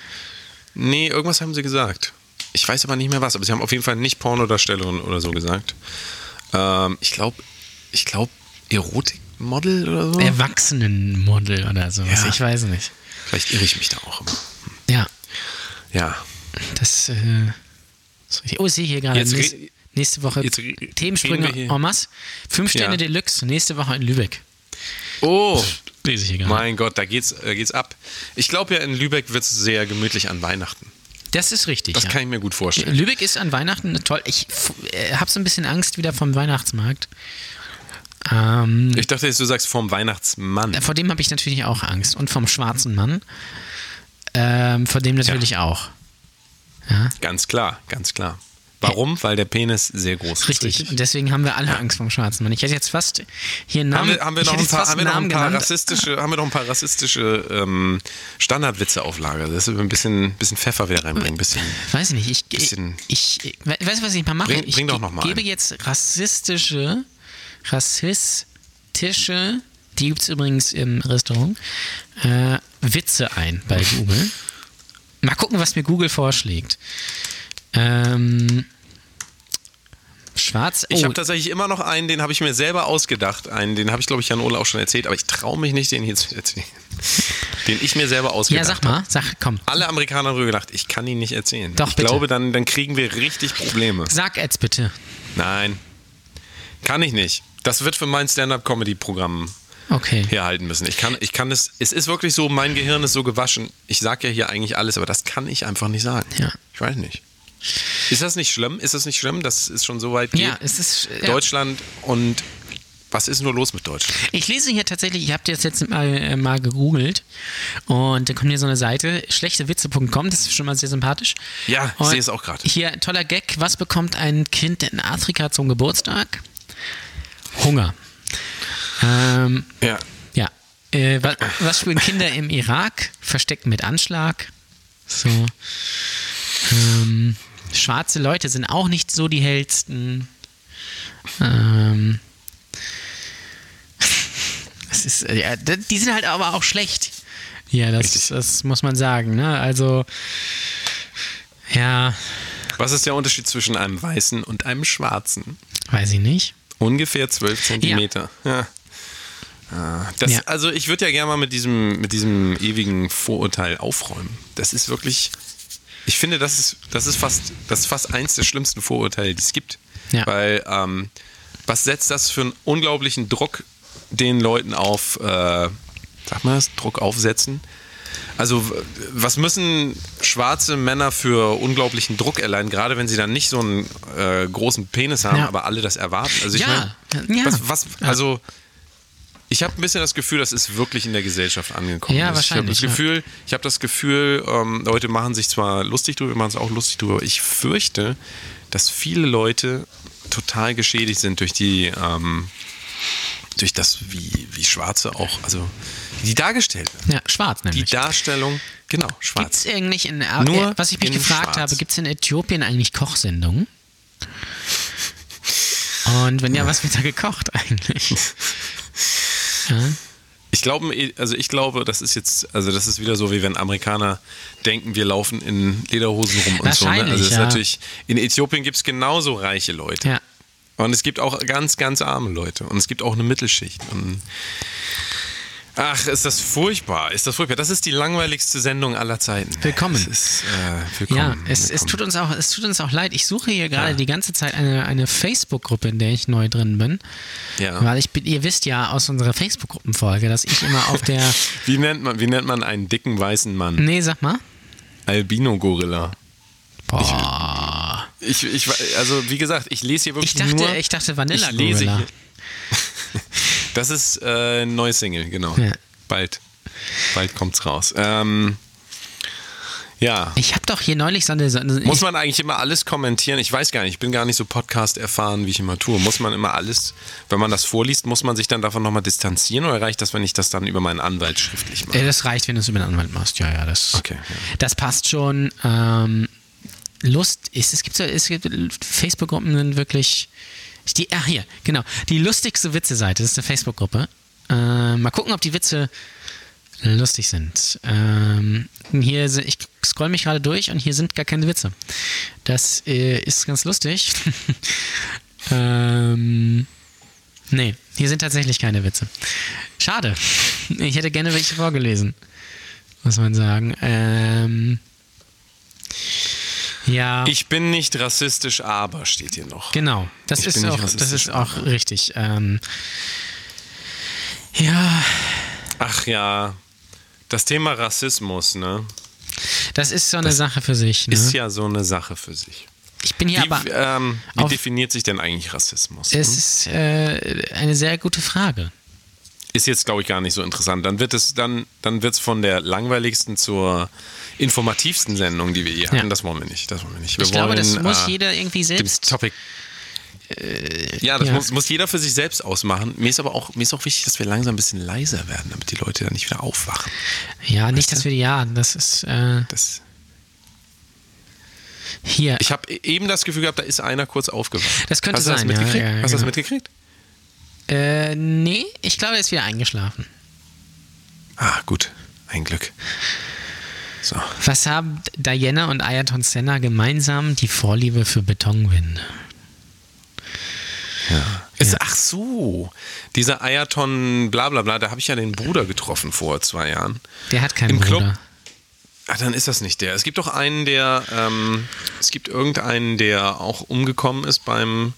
Nee, irgendwas haben sie gesagt. Ich weiß aber nicht mehr was, aber sie haben auf jeden Fall nicht Pornodarstellerin oder so gesagt. Ähm, ich glaube, ich glaube Erotikmodel oder so. Erwachsenenmodel oder sowas. Ja. Ich weiß nicht. Vielleicht irre ich mich da auch immer. Ja, Ja. das. Äh, ist richtig. oh, ich sehe hier gerade. Nächste, nächste Woche Themensprünge en masse. Fünf Sterne Ja. Deluxe. Nächste Woche in Lübeck. Oh, Lese ich hier gerade. mein Gott, da geht's, da geht's ab. Ich glaube ja, in Lübeck wird es sehr gemütlich an Weihnachten. Das ist richtig. Das ja. kann ich mir gut vorstellen. Lübeck ist an Weihnachten toll. Ich äh, habe so ein bisschen Angst wieder vom Weihnachtsmarkt. Ähm, Ich dachte jetzt, du sagst vom Weihnachtsmann. vor dem habe ich natürlich auch Angst. Und vom schwarzen Mann. Ähm, vor dem natürlich auch. Ja, Ganz klar, ganz klar. Warum? Weil der Penis sehr groß ist. richtig. Und deswegen haben wir alle Angst vom schwarzen Mann. Ich hätte jetzt fast hier einen Namen. Haben wir, ich noch ein paar, haben wir noch ein paar rassistische, haben wir noch ein paar rassistische ähm, Standardwitze auf Lager. Das ist ein bisschen, bisschen Pfeffer wieder reinbringen. Ein bisschen. Weiß ich nicht. Ich, ich, Bisschen- ich, ich weißt du, was ich mal mache? Bring- ich bring doch ge- noch mal gebe einen. jetzt rassistische, rassistische, die gibt es übrigens im Restaurant, äh, Witze ein bei Google. Mal gucken, was mir Google vorschlägt. Ähm, Schwarz. Ich oh, habe tatsächlich immer noch einen, den habe ich mir selber ausgedacht. Einen, den habe ich, glaube ich, Jan Ole auch schon erzählt, aber ich traue mich nicht, den hier zu erzählen. Den ich mir selber ja, ausgedacht sag mal, sag, komm. Alle Amerikaner haben gedacht, ich kann ihn nicht erzählen. Doch, ich bitte. glaube, dann, dann kriegen wir richtig Probleme. Sag jetzt bitte. Nein, kann ich nicht. Das wird für mein Stand-up-Comedy-Programm Okay. herhalten müssen. Ich kann, ich kann es, es ist wirklich so, mein Gehirn ist so gewaschen. Ich sage ja hier eigentlich alles, aber das kann ich einfach nicht sagen. Ja. Ich weiß nicht. Ist das nicht schlimm? Ist das nicht schlimm, dass es schon so weit geht? Ja, es ist. Ja. Deutschland und was ist nur los mit Deutschland? Ich lese hier tatsächlich, ich habe das jetzt mal, äh, mal gegoogelt und da kommt hier so eine Seite, schlechtewitze.com, das ist schon mal sehr sympathisch. Ja, ich sehe es auch gerade. Hier, toller Gag, was bekommt ein Kind in Afrika zum Geburtstag? Hunger. Ähm, Ja. ja. Äh, was, was spielen Kinder im Irak? Versteckt mit Anschlag. So. Ähm, schwarze Leute sind auch nicht so die hellsten. Ähm, das ist, ja, die sind halt aber auch schlecht. Ja, das, das muss man sagen. Ne? Also, ja, Was ist der Unterschied zwischen einem weißen und einem schwarzen? weiß ich nicht. Ungefähr 12 Zentimeter. Ja. Ah, Das, Ja. Also ich würde ja gerne mal mit diesem, mit diesem ewigen Vorurteil aufräumen. Das ist wirklich, ich finde, das ist, das ist fast, das ist fast eins der schlimmsten Vorurteile, die es gibt. Ja. Weil, ähm, was setzt das für einen unglaublichen Druck den Leuten auf, äh, sag mal das, Druck aufsetzen, Also, was müssen schwarze Männer für unglaublichen Druck erleiden, gerade wenn sie dann nicht so einen äh, großen Penis haben, Ja. aber alle das erwarten? Also, ich Ja, meine, ja. was, was, also, ich habe ein bisschen das Gefühl, das ist wirklich in der Gesellschaft angekommen. Ja, Also ich habe wahrscheinlich, das. Gefühl, ich habe das Gefühl, ähm, Leute machen sich zwar lustig drüber, machen es auch lustig drüber. Ich fürchte, dass viele Leute total geschädigt sind durch die, ähm, durch das, wie, wie Schwarze auch, also die dargestellt werden. Ja, schwarz Die nämlich. Darstellung, genau, Gibt schwarz. es eigentlich in, Nur was ich mich gefragt schwarz. habe, gibt es in Äthiopien eigentlich Kochsendungen? Und wenn ja, was wird da gekocht eigentlich? Ja. Ich glaube, also ich glaube, das ist jetzt, also das ist wieder so, wie wenn Amerikaner denken, wir laufen in Lederhosen rum und so. Ne? Also ist ja. natürlich, in Äthiopien gibt es genauso reiche Leute. ja. Und es gibt auch ganz, ganz arme Leute. Und es gibt auch eine Mittelschicht. Und ach, ist das furchtbar. Ist das furchtbar. Das ist die langweiligste Sendung aller Zeiten. Willkommen. Es ist, äh, willkommen. Ja, es, es, willkommen. tut uns auch, es tut uns auch leid. Ich suche hier gerade die ganze Zeit eine, eine Facebook-Gruppe, in der ich neu drin bin. Ja. Weil ich bin, ihr wisst ja aus unserer Facebook-Gruppenfolge, dass ich immer auf der. Wie nennt, man, wie nennt man einen dicken weißen Mann? Nee, sag mal. Albino-Gorilla. Boah. Ich, ich, also wie gesagt, ich lese hier wirklich Ich dachte, nur... ich dachte ich Das ist äh, ein neues Single, genau. Ja. Bald. Bald kommt's raus. Ähm, ja. Ich habe doch hier neulich so eine. So eine Muss man eigentlich immer alles kommentieren? Ich weiß gar nicht, ich bin gar nicht so Podcast erfahren, wie ich immer tue. Muss man immer alles, wenn man das vorliest, muss man sich dann davon nochmal distanzieren oder reicht das, wenn ich das dann über meinen Anwalt schriftlich mache? äh, das reicht, wenn du es über den Anwalt machst. Ja, ja, das. Okay, ja. Das passt schon. Ähm, Lust ist, es gibt so, es gibt Facebook-Gruppen sind wirklich. Die, ach hier, genau. Die lustigste Witze-Seite, das ist eine Facebook-Gruppe. Äh, mal gucken, ob die Witze lustig sind. Ähm, hier, ich scroll mich gerade durch und hier sind gar keine Witze. Das äh, ist ganz lustig. ähm, nee, hier sind tatsächlich keine Witze. Schade. Ich hätte gerne welche vorgelesen muss man sagen. Ähm, ja, Ich bin nicht rassistisch, aber steht hier noch. genau. Das ich ist auch, das ist auch richtig. Ähm, ja, Ach ja, das Thema Rassismus, ne, das ist so eine Sache für sich. Ne? ist ja so eine Sache für sich. ich bin hier Wie, aber. ähm, wie definiert sich denn eigentlich Rassismus? Es ist äh, eine sehr gute Frage. ist jetzt, glaube ich, gar nicht so interessant. Dann wird es dann, dann wird's von der langweiligsten zur informativsten Sendung, die wir je hatten. Ja. Das wollen wir nicht. Das wollen wir nicht. Wir Ich glaube, das wollen, muss äh, jeder irgendwie selbst. Topic. ja, das ja. Muss, muss jeder für sich selbst ausmachen. Mir ist aber auch, mir ist auch wichtig, dass wir langsam ein bisschen leiser werden, damit die Leute dann nicht wieder aufwachen. Ja, nicht, dass wir ja, das ist äh, Das, hier. ich habe eben das Gefühl gehabt, da ist einer kurz aufgewacht. Das könnte Hast du das sein, ja, mitgekriegt? ja, Hast du das genau. mitgekriegt? Äh, nee, ich glaube, er ist wieder eingeschlafen. Ah, gut. Ein Glück. So. Was haben Diana und Ayrton Senna gemeinsam? Die Vorliebe für Betonwände. Ist, ach so, dieser Ayaton bla bla bla, da habe ich ja den Bruder getroffen vor zwei Jahren. Der hat keinen Im Club? Bruder. Ach, dann ist das nicht der. Es gibt doch einen, der, ähm, es gibt irgendeinen, der auch umgekommen ist beim,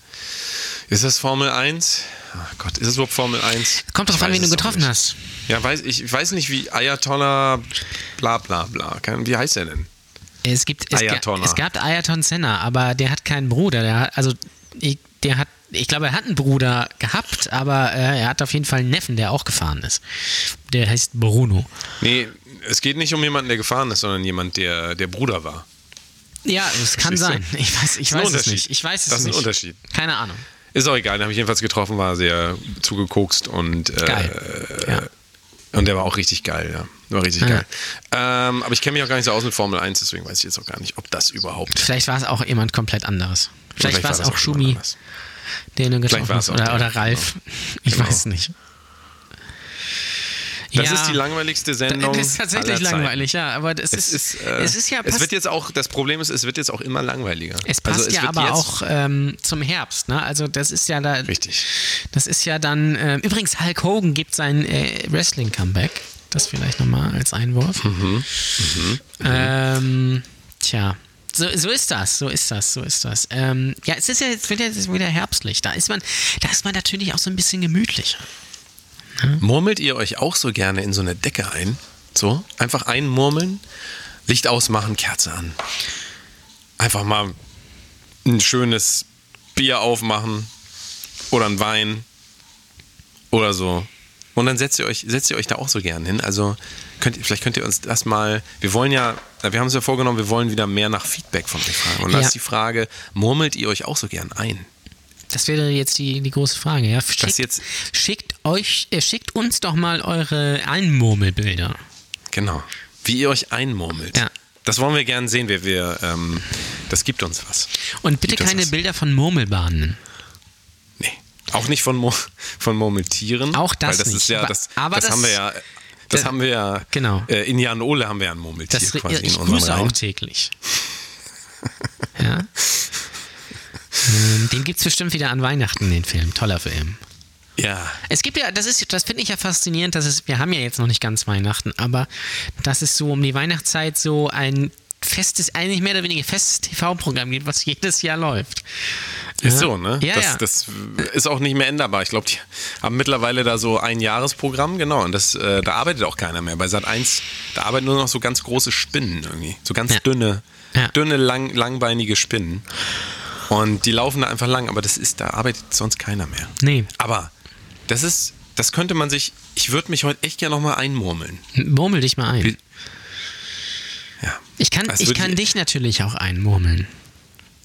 ist das Formel 1? Ach Gott, ist es überhaupt Formel 1? Kommt drauf an, wen du getroffen hast. Ja, weiß, ich, weiß nicht, wie Ayatollah bla bla bla. Wie heißt der denn? Es gibt es, Ayatollah. es gab Ayrton Senna, aber der hat keinen Bruder. Der hat, also ich, der hat, ich glaube, er hat einen Bruder gehabt, aber äh, er hat auf jeden Fall einen Neffen, der auch gefahren ist. Der heißt Bruno. Nee, es geht nicht um jemanden, der gefahren ist, sondern jemand, der der Bruder war. Ja, es kann sein. Ich weiß, ich weiß es nicht. Ich weiß es Das ist ein nicht. Unterschied. Keine Ahnung. Ist auch egal, den habe ich jedenfalls getroffen, war sehr zugekokst und äh, ja. Und der war auch richtig geil, ja. War richtig Ja. geil. Ähm, aber ich kenne mich auch gar nicht so aus mit Formel 1, deswegen weiß ich jetzt auch gar nicht, ob das überhaupt. Vielleicht war es auch jemand komplett anderes. Vielleicht, war es auch jemand Schumi, den du getroffen hast. auch Oder, der, oder Ralf. Ich Genau. weiß nicht. Das ja, ist die langweiligste Sendung. Das ist tatsächlich langweilig, ja. Aber das Es ist, ist, äh, es ist ja es wird jetzt auch, das Problem ist, es wird jetzt auch immer langweiliger. es passt also es ja wird aber jetzt, auch ähm, zum Herbst, ne? Also das ist ja da. Richtig. Das ist ja dann. Äh, übrigens, Hulk Hogan gibt sein äh, Wrestling-Comeback. Das vielleicht nochmal als Einwurf. Mhm. Ähm, tja. So, so ist das, so ist das, so ist das. Ähm, ja, es ist ja jetzt wieder, es ist wieder herbstlich. Da ist man, da ist man natürlich auch so ein bisschen gemütlicher. Murmelt ihr euch auch so gerne in so eine Decke ein? So, einfach einmurmeln, Licht ausmachen, Kerze an. Einfach mal ein schönes Bier aufmachen oder ein Wein oder so. Und dann setzt ihr euch, setzt ihr euch da auch so gern hin. Also könnt ihr, vielleicht könnt ihr uns das mal, wir wollen ja, wir haben uns ja vorgenommen, wir wollen wieder mehr nach Feedback von euch fragen. Und da Ja. ist die Frage, murmelt ihr euch auch so gern ein? Das wäre jetzt die, die große Frage. Ja? Schickt, schickt, euch, äh, schickt uns doch mal eure Einmurmelbilder. Genau. Wie ihr euch einmurmelt. Ja. Das wollen wir gern sehen. Wir, wir, ähm, das gibt uns was. Und bitte keine was. Bilder von Murmelbahnen. Nee. Auch nicht von, Mur von Murmeltieren. Auch das das nicht. Ist ja, Aber- das, aber das, das- haben wir ja. Das da- haben wir ja. Genau. Äh, in Jan Ole haben wir ja ein Murmeltier Das, quasi in ich unserem grüße Reihen. auch täglich. ja. Ähm, Den gibt es bestimmt wieder an Weihnachten, den Film. Toller Film. Ja. Es gibt ja, das ist, das finde ich ja faszinierend, dass es, wir haben ja jetzt noch nicht ganz Weihnachten, aber dass es so um die Weihnachtszeit so ein festes, eigentlich mehr oder weniger festes TV-Programm gibt, was jedes Jahr läuft. Ist Ja. so, ne? Ja, das, ja. das ist auch nicht mehr änderbar. Ich glaube, die haben mittlerweile da so ein Jahresprogramm, genau. Und das, äh, da arbeitet auch keiner mehr. Bei Sat 1, da arbeiten nur noch so ganz große Spinnen irgendwie. So ganz Ja. dünne, dünne, lang, langbeinige Spinnen. Und die laufen da einfach lang, aber das ist, da arbeitet sonst keiner mehr. Nee, Aber das ist, das könnte man sich, ich würde mich heute echt gerne nochmal einmurmeln. murmel dich mal ein. Wie- Ja. Ich kann, Das ich kann dich natürlich auch einmurmeln.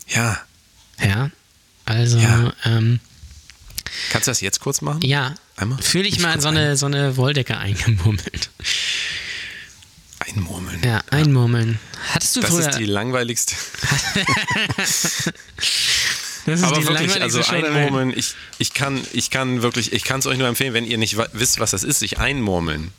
Ja. Ja. Also, Ja. ähm, Kannst du das jetzt kurz machen? ja. Einmal? Fühl dich Ich mal in so eine, so eine Wolldecke eingemurmelt. Einmurmeln. Ja, einmurmeln. Hattest du Das früher. ist die langweiligste. das ist Aber die wirklich, langweiligste also einmurmeln, ich, ich kann, ich kann wirklich, ich kann es euch nur empfehlen, wenn ihr nicht wisst, was das ist, sich einmurmeln.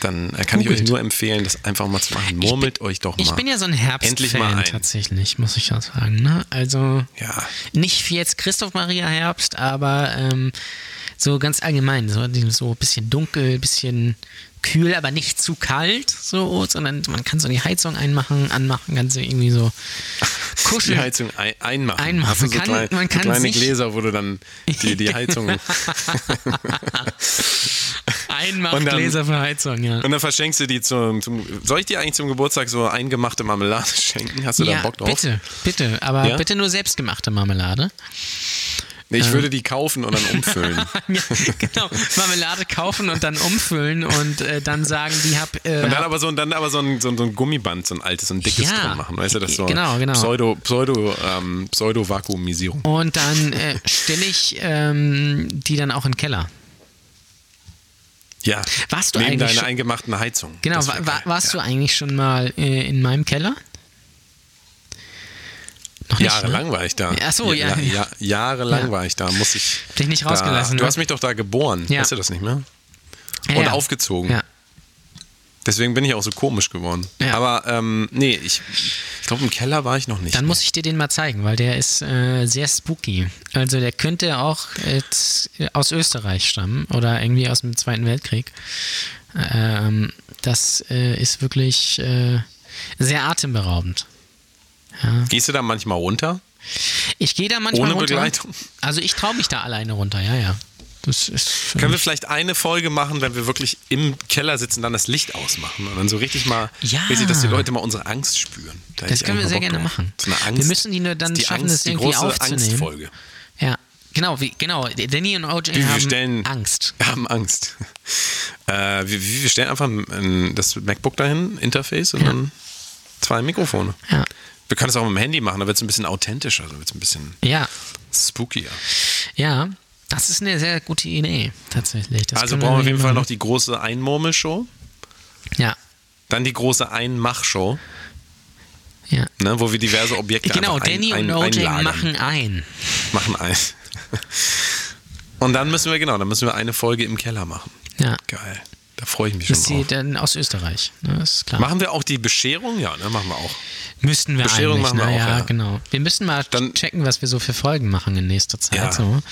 Dann äh, kann ich Googelt. euch nur empfehlen, das einfach mal zu machen. Murmelt euch doch mal. Ich bin ja so ein Endlich mal Herbstfan ein. tatsächlich, muss ich ja sagen. Ne? Also Ja. nicht wie jetzt Christoph Maria Herbst, aber ähm, so ganz allgemein, so, so ein bisschen dunkel, bisschen kühl, aber nicht zu kalt, so, sondern man kann so die Heizung einmachen, anmachen, kann so irgendwie so Die kuscheln. Heizung ein, einmachen. Einmachen. Hast du so, Man kann- klein, man so kann kleine sich- Gläser, wo du dann die, die Heizung. Einmachgläser für Heizung, ja. und dann verschenkst du die zum, zum. Soll ich dir eigentlich zum Geburtstag so eingemachte Marmelade schenken? Hast du da Ja, Bock drauf? bitte, bitte, aber Ja? bitte nur selbstgemachte Marmelade. Nee, ich würde die kaufen und dann umfüllen. ja, genau, Marmelade kaufen und dann umfüllen und äh, dann sagen, die hab. Äh, Und dann aber so, und dann aber so ein, so ein, so ein Gummiband, so ein altes, so ein dickes Ja, drum machen. Weißt du, das so genau, genau. Pseudo, Pseudo, ähm, Pseudo-Vakuumisierung. und dann äh, stelle ich ähm, die dann auch in den Keller. Ja. Warst du Neben eigentlich deiner schon- eingemachten Heizung. Genau, Das wa wär wa geil. warst du ja. eigentlich schon mal äh, in meinem Keller? Noch Jahrelang ne? war ich da. Ach so, ja, ja, ja. ja Jahrelang Ja. war ich da, muss ich. Dich nicht da, rausgelassen, Du ne? hast mich doch da geboren, Ja. weißt du das nicht mehr? Und aufgezogen. Ja. Deswegen bin ich auch so komisch geworden. Ja. Aber ähm, nee, ich, ich glaube, im Keller war ich noch nicht. Dann muss ich dir den mal zeigen, weil der ist äh, sehr spooky. Also der könnte auch jetzt aus Österreich stammen oder irgendwie aus dem Zweiten Weltkrieg. Ähm, das äh, ist wirklich äh, sehr atemberaubend. Gehst du da manchmal runter? Ich gehe da manchmal Ohne runter. Begleitung? Also ich traue mich da alleine runter, ja, ja. Das ist für Können wir vielleicht eine Folge machen, wenn wir wirklich im Keller sitzen, dann das Licht ausmachen und dann so richtig mal, Ja. richtig, dass die Leute mal unsere Angst spüren. Da Das können wir sehr gerne drauf. machen. So eine Angst. Wir müssen die nur dann die schaffen, Angst, das die irgendwie große aufzunehmen. Angstfolge. Ja, genau, wie, genau. Danny und OJ Wir haben stellen, Angst. Wir haben Angst. Äh, wir, wir stellen einfach ein, das MacBook dahin, Interface und Ja. dann zwei Mikrofone. Ja. Wir können es auch mit dem Handy machen, da wird es ein bisschen authentischer, da wird es ein bisschen Ja, spookier. ja. Das ist eine sehr gute Idee, tatsächlich. Das also brauchen wir auf jeden Fall noch die große Einmurmelshow, Ja, dann die große Einmachshow, ja. ne, wo wir diverse Objekte Genau, einfach ein, Danny ein, und OJ einlagern. machen ein. machen ein. Und dann müssen wir, genau, dann müssen wir eine Folge im Keller machen. Ja. Geil. Da freue ich mich Das ist schon drauf. dann aus Österreich. Ne, ist klar. Machen wir auch die Bescherung? Ja, ne, machen wir auch. Müssten wir Bescherung eigentlich. machen wir ne? auch, ja, ja. genau. Wir müssen mal Dann- checken, was wir so für Folgen machen in nächster Zeit. Ja. So.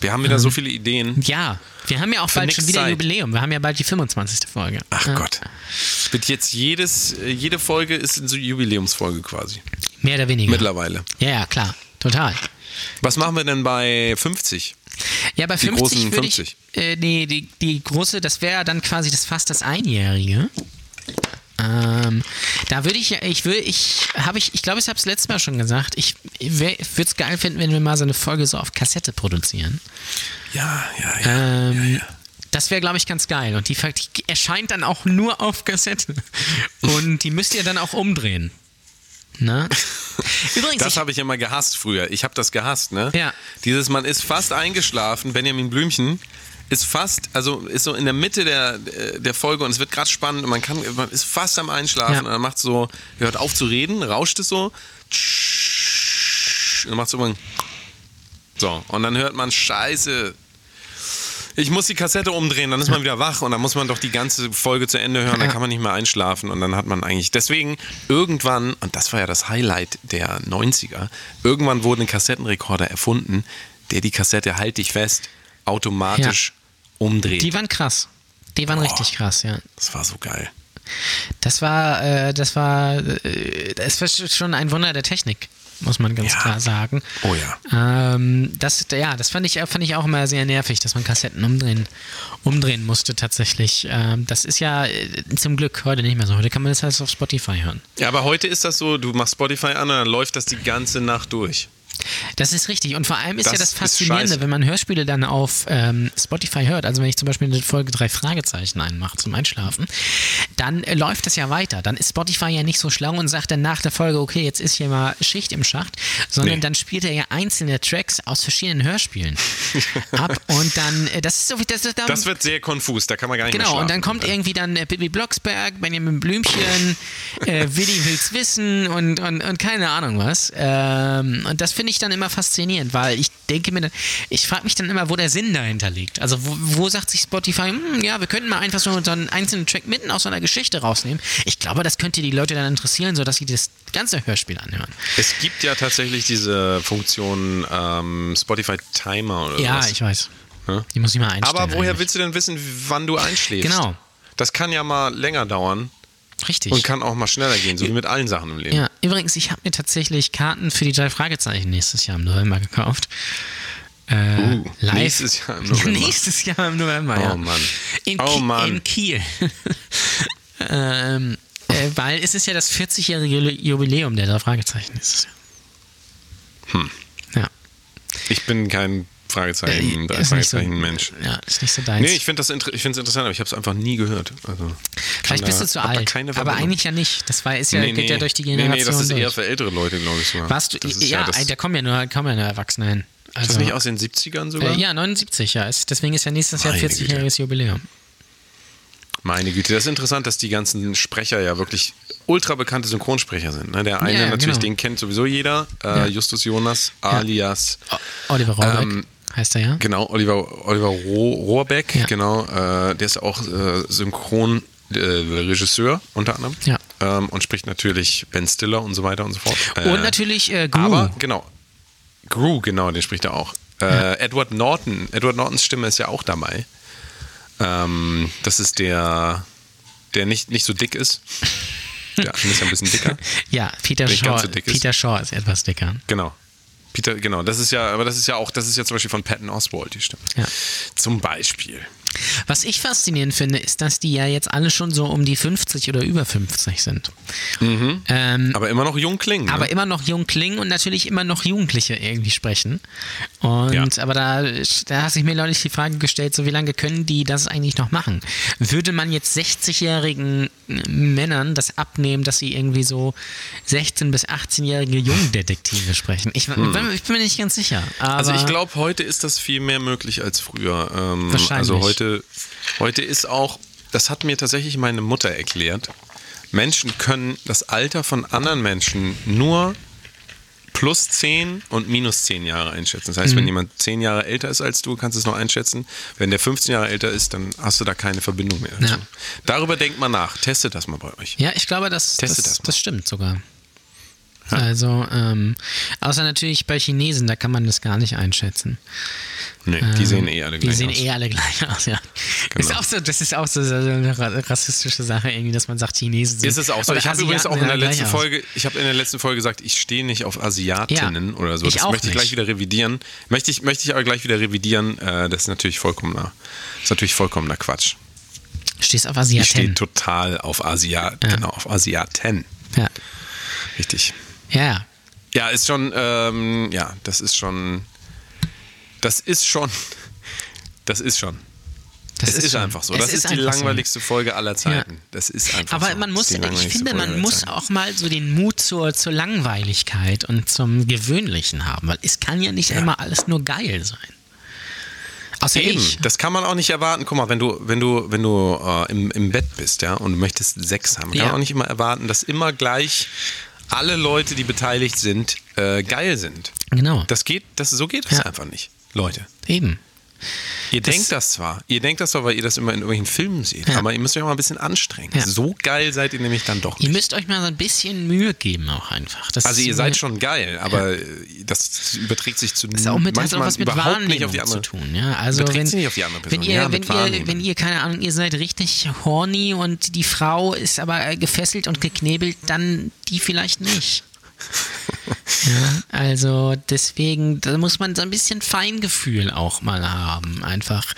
Wir haben wieder so viele Ideen. Ja, wir haben ja auch Für bald schon wieder Zeit. Jubiläum. Wir haben ja bald die 25. Folge. Ach ja. Gott. Wird jetzt jedes, äh, jede Folge ist eine Jubiläumsfolge quasi. Mehr oder weniger. Mittlerweile. Ja, ja, klar. Total. Was machen wir denn bei 50? Ja, bei Die 50 großen würde ich, 50. äh, nee, die, die große, das wäre dann quasi das fast das Einjährige. Ähm, da würde ich, ich würde, ich habe ich, ich glaube, ich habe es letztes Mal schon gesagt. Ich, ich würde es geil finden, wenn wir mal so eine Folge so auf Kassette produzieren. Ja, ja, ja. Ähm, ja, ja. Das wäre, glaube ich, ganz geil. Und die, die erscheint dann auch nur auf Kassette. Und die müsst ihr dann auch umdrehen. Ne? Übrigens, das habe ich immer gehasst früher. Ich habe das gehasst, ne? Ja. Dieses, man ist fast eingeschlafen, Benjamin Blümchen ist fast, also ist so in der Mitte der, der Folge und es wird gerade spannend und man kann, man ist fast am Einschlafen Ja. und dann macht so, hört auf zu reden, rauscht es so, und dann macht es so, so und dann hört man Scheiße. Ich muss die Kassette umdrehen, dann ist man wieder wach und dann muss man doch die ganze Folge zu Ende hören, dann kann man nicht mehr einschlafen und dann hat man eigentlich, deswegen irgendwann, und das war ja das Highlight der 90er, irgendwann wurde ein Kassettenrekorder erfunden, der die Kassette, halt dich fest, automatisch umdreht. die waren krass. Die waren richtig krass, ja. das war so geil. Das war, äh, das war, äh, das war schon ein Wunder der Technik, muss man ganz Ja. klar sagen. Oh ja. Ähm, das, ja, das fand ich, fand ich auch immer sehr nervig, dass man Kassetten umdrehen, umdrehen musste tatsächlich. Ähm, das ist ja äh, zum Glück heute nicht mehr so. Heute kann man das alles auf Spotify hören. Ja, aber heute ist das so, du machst Spotify an und dann läuft das die ganze Nacht durch. Das ist richtig. Und vor allem ist Das ja das Faszinierende, wenn man Hörspiele dann auf ähm, Spotify hört, also wenn ich zum Beispiel eine Folge drei Fragezeichen einmache zum Einschlafen, dann äh, läuft das ja weiter. Dann ist Spotify ja nicht so schlau und sagt dann nach der Folge, okay, jetzt ist hier mal Schicht im Schacht, sondern Nee. dann spielt er ja einzelne Tracks aus verschiedenen Hörspielen ab und dann, äh, das ist so wie das, das, Das wird sehr konfus, da kann man gar nicht mehr Genau, und dann kommt irgendwie dann äh, Bibi Blocksberg, Benjamin Blümchen, äh, Willi will's wissen und, und, und keine Ahnung was. Ähm, und das finde ich dann immer faszinierend, weil ich denke mir, dann, ich frage mich dann immer, wo der Sinn dahinter liegt. Also wo, wo sagt sich Spotify, hm, ja, wir könnten mal einfach so, einen einzelnen Track mitten aus so einer Geschichte rausnehmen. Ich glaube, das könnte die Leute dann interessieren, sodass sie das ganze Hörspiel anhören. Es gibt ja tatsächlich diese Funktion ähm, Spotify Timer oder Ja, sowas. ich weiß. Die muss ich mal einstellen. Aber woher eigentlich. willst du denn wissen, wann du einschläfst? Genau. Das kann ja mal länger dauern Richtig. und kann auch mal schneller gehen, so wie mit allen Sachen im Leben. Ja, übrigens, ich habe mir tatsächlich Karten für die drei Fragezeichen nächstes Jahr im November gekauft. Äh, Uh, live. nächstes Jahr im November. nächstes Jahr im November, Oh ja. Mann. In, Oh Ki- Mann. in Kiel. ähm, äh, weil es ist ja das 40-jährige Jubiläum der drei Fragezeichen nächstes Jahr. Hm. Ja. Ich bin kein Fragezeichen, Äh, ist nicht so- Fragezeichen-Mensch. Ja, ist nicht so deins. Nee, ich finde das inter ich interessant, aber ich habe es einfach nie gehört. Also, Vielleicht da- bist du zu da alt. Aber eigentlich ja nicht. Das war, ist ja, nee, geht nee. ja durch die Nee, Generation. nee, das ist eher durch. für ältere Leute, glaube ich. sogar. Warst du, das ist ja, das, da kommen ja nur, kommen ja nur Erwachsene hin. ist Also, das nicht aus den 70ern sogar? äh, ja, 79, ja. Ist, deswegen ist ja nächstes Jahr Meine 40-jähriges Jubiläum. Meine Güte, das ist interessant, dass die ganzen Sprecher ja wirklich ultra bekannte Synchronsprecher sind. Ne? Der eine Ja, ja, natürlich, genau. den kennt sowieso jeder, äh, Ja. Justus Jonas alias Oliver Rohrbeck Ähm, heißt er ja. Genau, Oliver, Oliver Roh, Rohrbeck, Ja. genau, äh, der ist auch äh, Synchronregisseur unter anderem Ja. ähm, und spricht natürlich Ben Stiller und so weiter und so fort. Äh, Und natürlich äh, Gru. Aber, genau, Gru, genau, den spricht er auch. Äh, Edward Norton, Edward Nortons Stimme ist ja auch dabei. Ähm, das ist der, der nicht, nicht so dick ist. Der andere ist ja ein bisschen dicker. ja, Peter Shaw. Peter Shaw ist etwas dicker. Genau. Peter, genau, das ist ja, aber das ist ja auch, das ist ja zum Beispiel von Patton Oswalt, die Stimme. Ja. Zum Beispiel. Was ich faszinierend finde, ist, dass die ja jetzt alle schon so um die 50 oder über 50 sind. Ähm, Aber immer noch jung klingen. aber ne? immer noch jung klingen und natürlich immer noch Jugendliche irgendwie sprechen. Und Ja. aber da, da hat sich mir neulich die Frage gestellt, so wie lange können die das eigentlich noch machen? Würde man jetzt 60-jährigen Männern das abnehmen, dass sie irgendwie so 16- bis 18-jährige Jungdetektive sprechen? Ich, ich bin mir nicht ganz sicher. Aber Hm. Also ich glaube, heute ist das viel mehr möglich als früher. Ähm, Wahrscheinlich. Also heute, heute ist auch, das hat mir tatsächlich meine Mutter erklärt, Menschen können das Alter von anderen Menschen nur plus 10 und minus 10 Jahre einschätzen. Das heißt, Mhm. wenn jemand 10 Jahre älter ist als du, kannst du es noch einschätzen. Wenn der 15 Jahre älter ist, dann hast du da keine Verbindung mehr. dazu. Ja. Darüber denkt man nach. Testet das mal bei euch. ja, ich glaube, das, das, das, das stimmt sogar. Also, ähm, außer natürlich bei Chinesen, da kann man das gar nicht einschätzen. Nee, die sehen eh alle Die gleich sehen aus. eh alle gleich aus, ja. Genau. Ist auch so, das ist auch so, eine ra- rassistische Sache, irgendwie, dass man sagt, Chinesen sind. Ist es auch so. Ich habe übrigens auch Asiaten in der letzten aus. Folge, ich habe in der letzten Folge gesagt, ich stehe nicht auf Asiatinnen Ja, oder so. ich Das auch möchte ich gleich wieder revidieren. Möchte ich, möchte ich aber gleich wieder revidieren. Äh, das ist natürlich vollkommener, ist natürlich vollkommener Quatsch. Stehst auf Ich stehe Asiaten. total auf Asia, genau, auf Asiaten. Ja. Richtig. ja, ja. Ja, ist schon, ähm, ja, das ist schon, das ist schon, das ist schon. Das es ist, schon- einfach so. es Das ist, die einfach so. langweiligste Folge aller Zeiten. Das ist einfach Aber so. man muss, ist ich langweiligste finde, man muss auch mal so den Mut zur, zur Langweiligkeit und zum Gewöhnlichen haben, weil es kann ja nicht immer alles nur geil sein. Außer Eben, ich. das kann man auch nicht erwarten. Guck mal, wenn du, wenn du, wenn du äh, im, im Bett bist, ja, und du möchtest Sex haben, kann Ja. man auch nicht immer erwarten, dass immer gleich alle Leute, die beteiligt sind, äh, geil sind. Genau. Das geht, das, so geht das Ja. einfach nicht, Leute. Eben. Ihr denkt das zwar, ihr denkt das zwar, weil ihr das immer in irgendwelchen Filmen seht, Ja. aber ihr müsst euch auch mal ein bisschen anstrengen. Ja. So geil seid ihr nämlich dann doch Ihr nicht. müsst euch mal so ein bisschen Mühe geben auch einfach. Das Also ihr seid schon geil, aber äh, das überträgt sich zu Das ist auch mit, hat auch manchmal was mit überhaupt Wahrnehmung nicht auf die andere. zu tun. Ja? Also wenn, nicht auf die andere Person. wenn ihr, Ja, wenn, ihr, wenn ihr, keine Ahnung, ihr seid richtig horny und die Frau ist aber äh, gefesselt und geknebelt, dann die vielleicht nicht. ja, also deswegen, da muss man so ein bisschen Feingefühl auch mal haben. Einfach.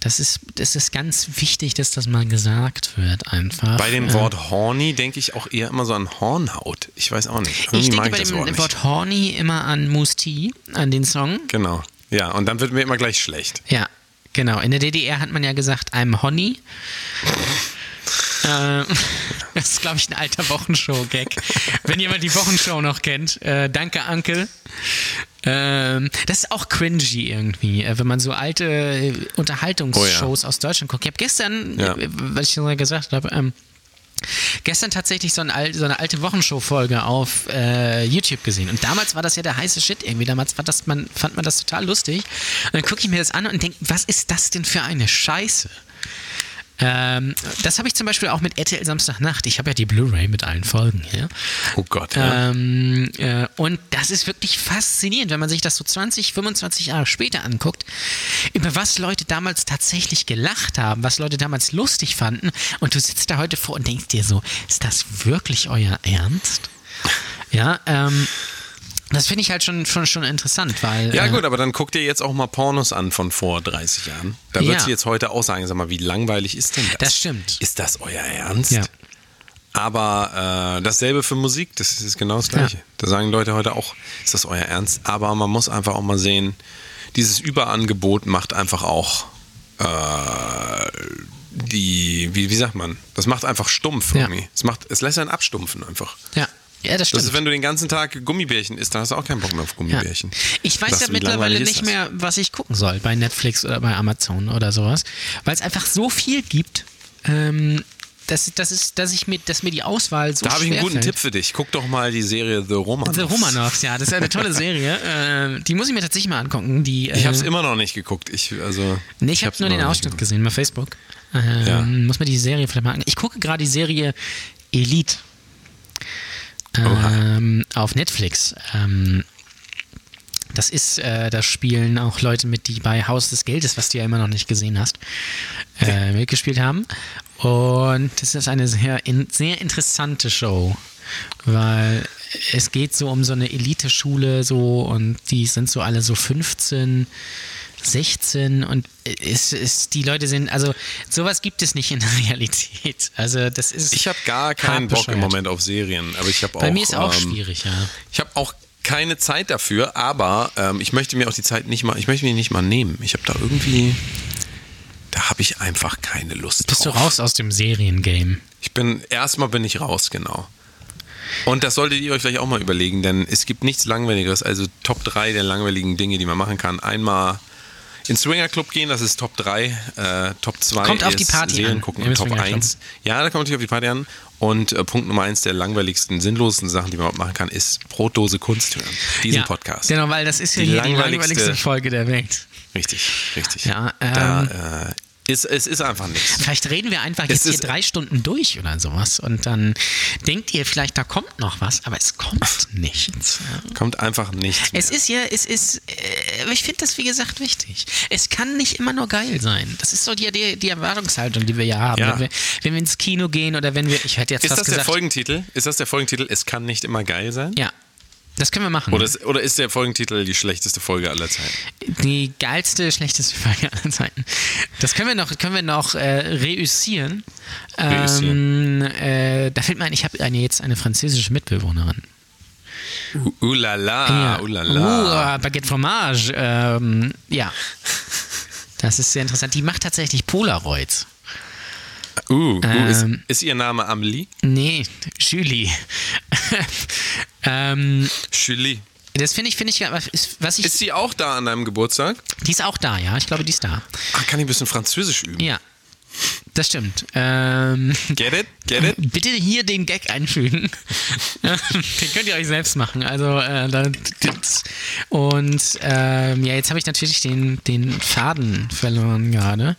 Das ist, das ist ganz wichtig, dass das mal gesagt wird, einfach. Bei dem. Wort horny denke ich auch eher immer so an Hornhaut. Ich weiß auch nicht. Irgendwie Ich denke bei dem Wort. Wort horny immer an T, an den Song. Genau. Ja, und dann wird mir immer gleich schlecht. Ja, genau. In der DDR hat man ja gesagt, I'm Honey. Ähm, das ist, glaube ich, ein alter Wochenshow-Gag. Wenn jemand die Wochenshow noch kennt, äh, danke, Uncle. Ähm, das ist auch cringy irgendwie, äh, wenn man so alte äh, Unterhaltungsshows aus Deutschland guckt. Ich habe gestern, Ja. äh, weil ich so gesagt habe, ähm, gestern tatsächlich so, ein, so eine alte Wochenshow-Folge auf äh, YouTube gesehen. Und damals war das ja der heiße Shit irgendwie. Damals fand, das, man, fand man das total lustig. Und dann gucke ich mir das an und denke, was ist das denn für eine Scheiße? Ähm, das habe ich zum Beispiel auch mit RTL Samstagnacht. Ich habe ja die Blu-ray mit allen Folgen hier. Oh Gott. Ja. Ähm, äh, und das ist wirklich faszinierend, wenn man sich das so 20, 25 Jahre später anguckt, über was Leute damals tatsächlich gelacht haben, was Leute damals lustig fanden. Und du sitzt da heute vor und denkst dir so, ist das wirklich euer Ernst? Ja, ähm, das finde ich halt schon, schon, schon interessant, weil. Ja äh, gut, aber dann guck dir jetzt auch mal Pornos an von vor 30 Jahren. Da Ja. würdest du jetzt heute auch sagen, sag mal, wie langweilig ist denn das? Das stimmt. Ist das euer Ernst? Ja. Aber äh, dasselbe für Musik, das ist genau das Gleiche. Ja. Da sagen Leute heute auch, ist das euer Ernst? Aber man muss einfach auch mal sehen, dieses Überangebot macht einfach auch äh, die, wie, wie sagt man, das macht einfach stumpf Ja. irgendwie. Es, macht, es lässt einen abstumpfen einfach. Ja, ja das stimmt. Das ist, wenn du den ganzen Tag Gummibärchen isst, dann hast du auch keinen Bock mehr auf Ja. Gummibärchen. Ich weiß Sagst ja mittlerweile nicht das? mehr, was ich gucken soll bei Netflix oder bei Amazon oder sowas, weil es einfach so viel gibt, ähm, dass, dass, ist, dass, ich mir, dass mir die Auswahl so Da habe ich einen guten schwerfällt. Tipp für dich. Guck doch mal die Serie The Romanovs. The Romanovs, ja, das ist eine tolle Serie. ähm, die muss ich mir tatsächlich mal angucken. Die, Ich habe es äh, immer noch nicht geguckt. Ich, also, Nee, ich habe nur den Ausschnitt gesehen bei Facebook. Ähm, Ja. Muss man die Serie vielleicht mal angucken. Ich gucke gerade die Serie Elite. Ähm, auf Netflix. Ähm, das ist, äh, da spielen auch Leute mit, die bei Haus des Geldes, was du ja immer noch nicht gesehen hast, äh, mitgespielt haben. Und das ist eine sehr, in, sehr interessante Show, weil es geht so um so eine Elite-Schule so und die sind so alle so 15, 16 und es ist, die Leute sind, also sowas gibt es nicht in der Realität. Also das ist. Ich habe gar keinen Bock im. Moment auf Serien, aber ich habe auch. Bei mir ist auch ähm, schwierig, ja. Ich habe auch keine Zeit dafür, aber ähm, ich möchte mir auch die Zeit nicht mal, ich möchte mir nicht mal nehmen. Ich habe da irgendwie, da habe ich einfach keine Lust Bist du drauf. raus aus dem Seriengame? Ich bin, erstmal bin ich raus, genau. Und das solltet ihr euch vielleicht auch mal überlegen, denn es gibt nichts Langweiligeres, also Top 3 der langweiligen Dinge, die man machen kann. Einmal ins Swinger Club gehen, das ist Top 3. Äh, Top 2 Kommt auf die Party Serien an, gucken Top Swinger Club. 1. Ja, da kommt natürlich auf die Party an. Und äh, Punkt Nummer 1 der langweiligsten, sinnlosesten Sachen, die man machen kann, ist Brotdose Kunst hören. Diesen ja, Podcast. Genau, weil das ist ja Die hier die langweiligste- langweiligste Folge der Welt. Richtig, richtig. Ja, da, ähm, äh, Es, es ist einfach nichts. Vielleicht reden wir einfach jetzt hier ist- drei Stunden durch oder sowas und dann denkt ihr vielleicht, da kommt noch was, aber es kommt nichts. Kommt einfach nichts. Mehr. Es ist ja, es ist, äh, ich finde das wie gesagt wichtig. Es kann nicht immer nur geil sein. Das ist so die, die, die Erwartungshaltung, die wir ja haben. Ja. Wenn, wir, wenn wir ins Kino gehen oder wenn wir, ich hätte jetzt Ist das der gesagt, Folgentitel? Ist das der Folgentitel? Es kann nicht immer geil sein? ja, das können wir machen. Oder ist, oder ist der Folgentitel die schlechteste Folge aller Zeiten? Die geilste, schlechteste Folge aller Zeiten. Das können wir noch, können wir noch äh, reüssieren. Reüssieren. Ähm, äh, da fällt mir ein, ich habe eine, jetzt eine französische Mitbewohnerin. Uh, uh la la, uh la. Uh, Baguette Fromage. Ähm, ja. Das ist sehr interessant. Die macht tatsächlich Polaroids. Uh, uh, ist, Ähm. ist ihr Name Amelie? Nee, Julie. ähm, Julie. das finde ich, finde ich, was ist- ich, Ist sie auch da an deinem Geburtstag? die ist auch da, ja. Ich glaube, die ist da. Ah, kann ich ein bisschen Französisch üben? Ja. Das stimmt. Ähm, Get it? Get it? bitte hier den Gag einfügen. den könnt ihr euch selbst machen. Also, äh, da, und ähm, ja, jetzt habe ich natürlich den, den Faden verloren gerade.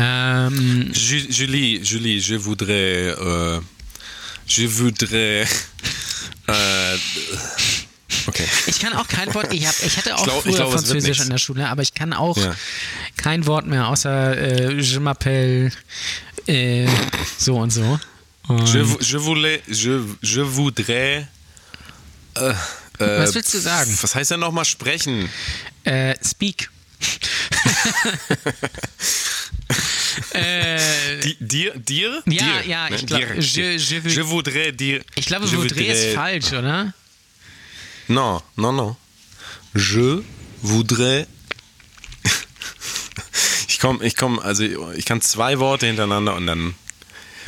Ju- Julie, Julie, je voudrais, euh, je voudrais, äh, okay. ich kann auch kein Wort, ich, hab, ich hatte auch glaub- ich früher glaub, es wird Französisch in der Schule, aber ich kann auch Ja. kein Wort mehr außer äh, je m'appelle äh, so und so. Und Je, je voulais, je, je voudrais, äh, äh, Was willst du sagen? Was heißt denn nochmal sprechen? äh, speak. äh, Di- Dir, dir? Ja, dir, ja, ich ne? glaub, Dir, je- je je voudrais dire. ich glaube, je Vaudrey ist voudrais- falsch, oder? Non, non, non. Je voudrais. Ich komme, ich komme, also ich kann zwei Worte hintereinander und dann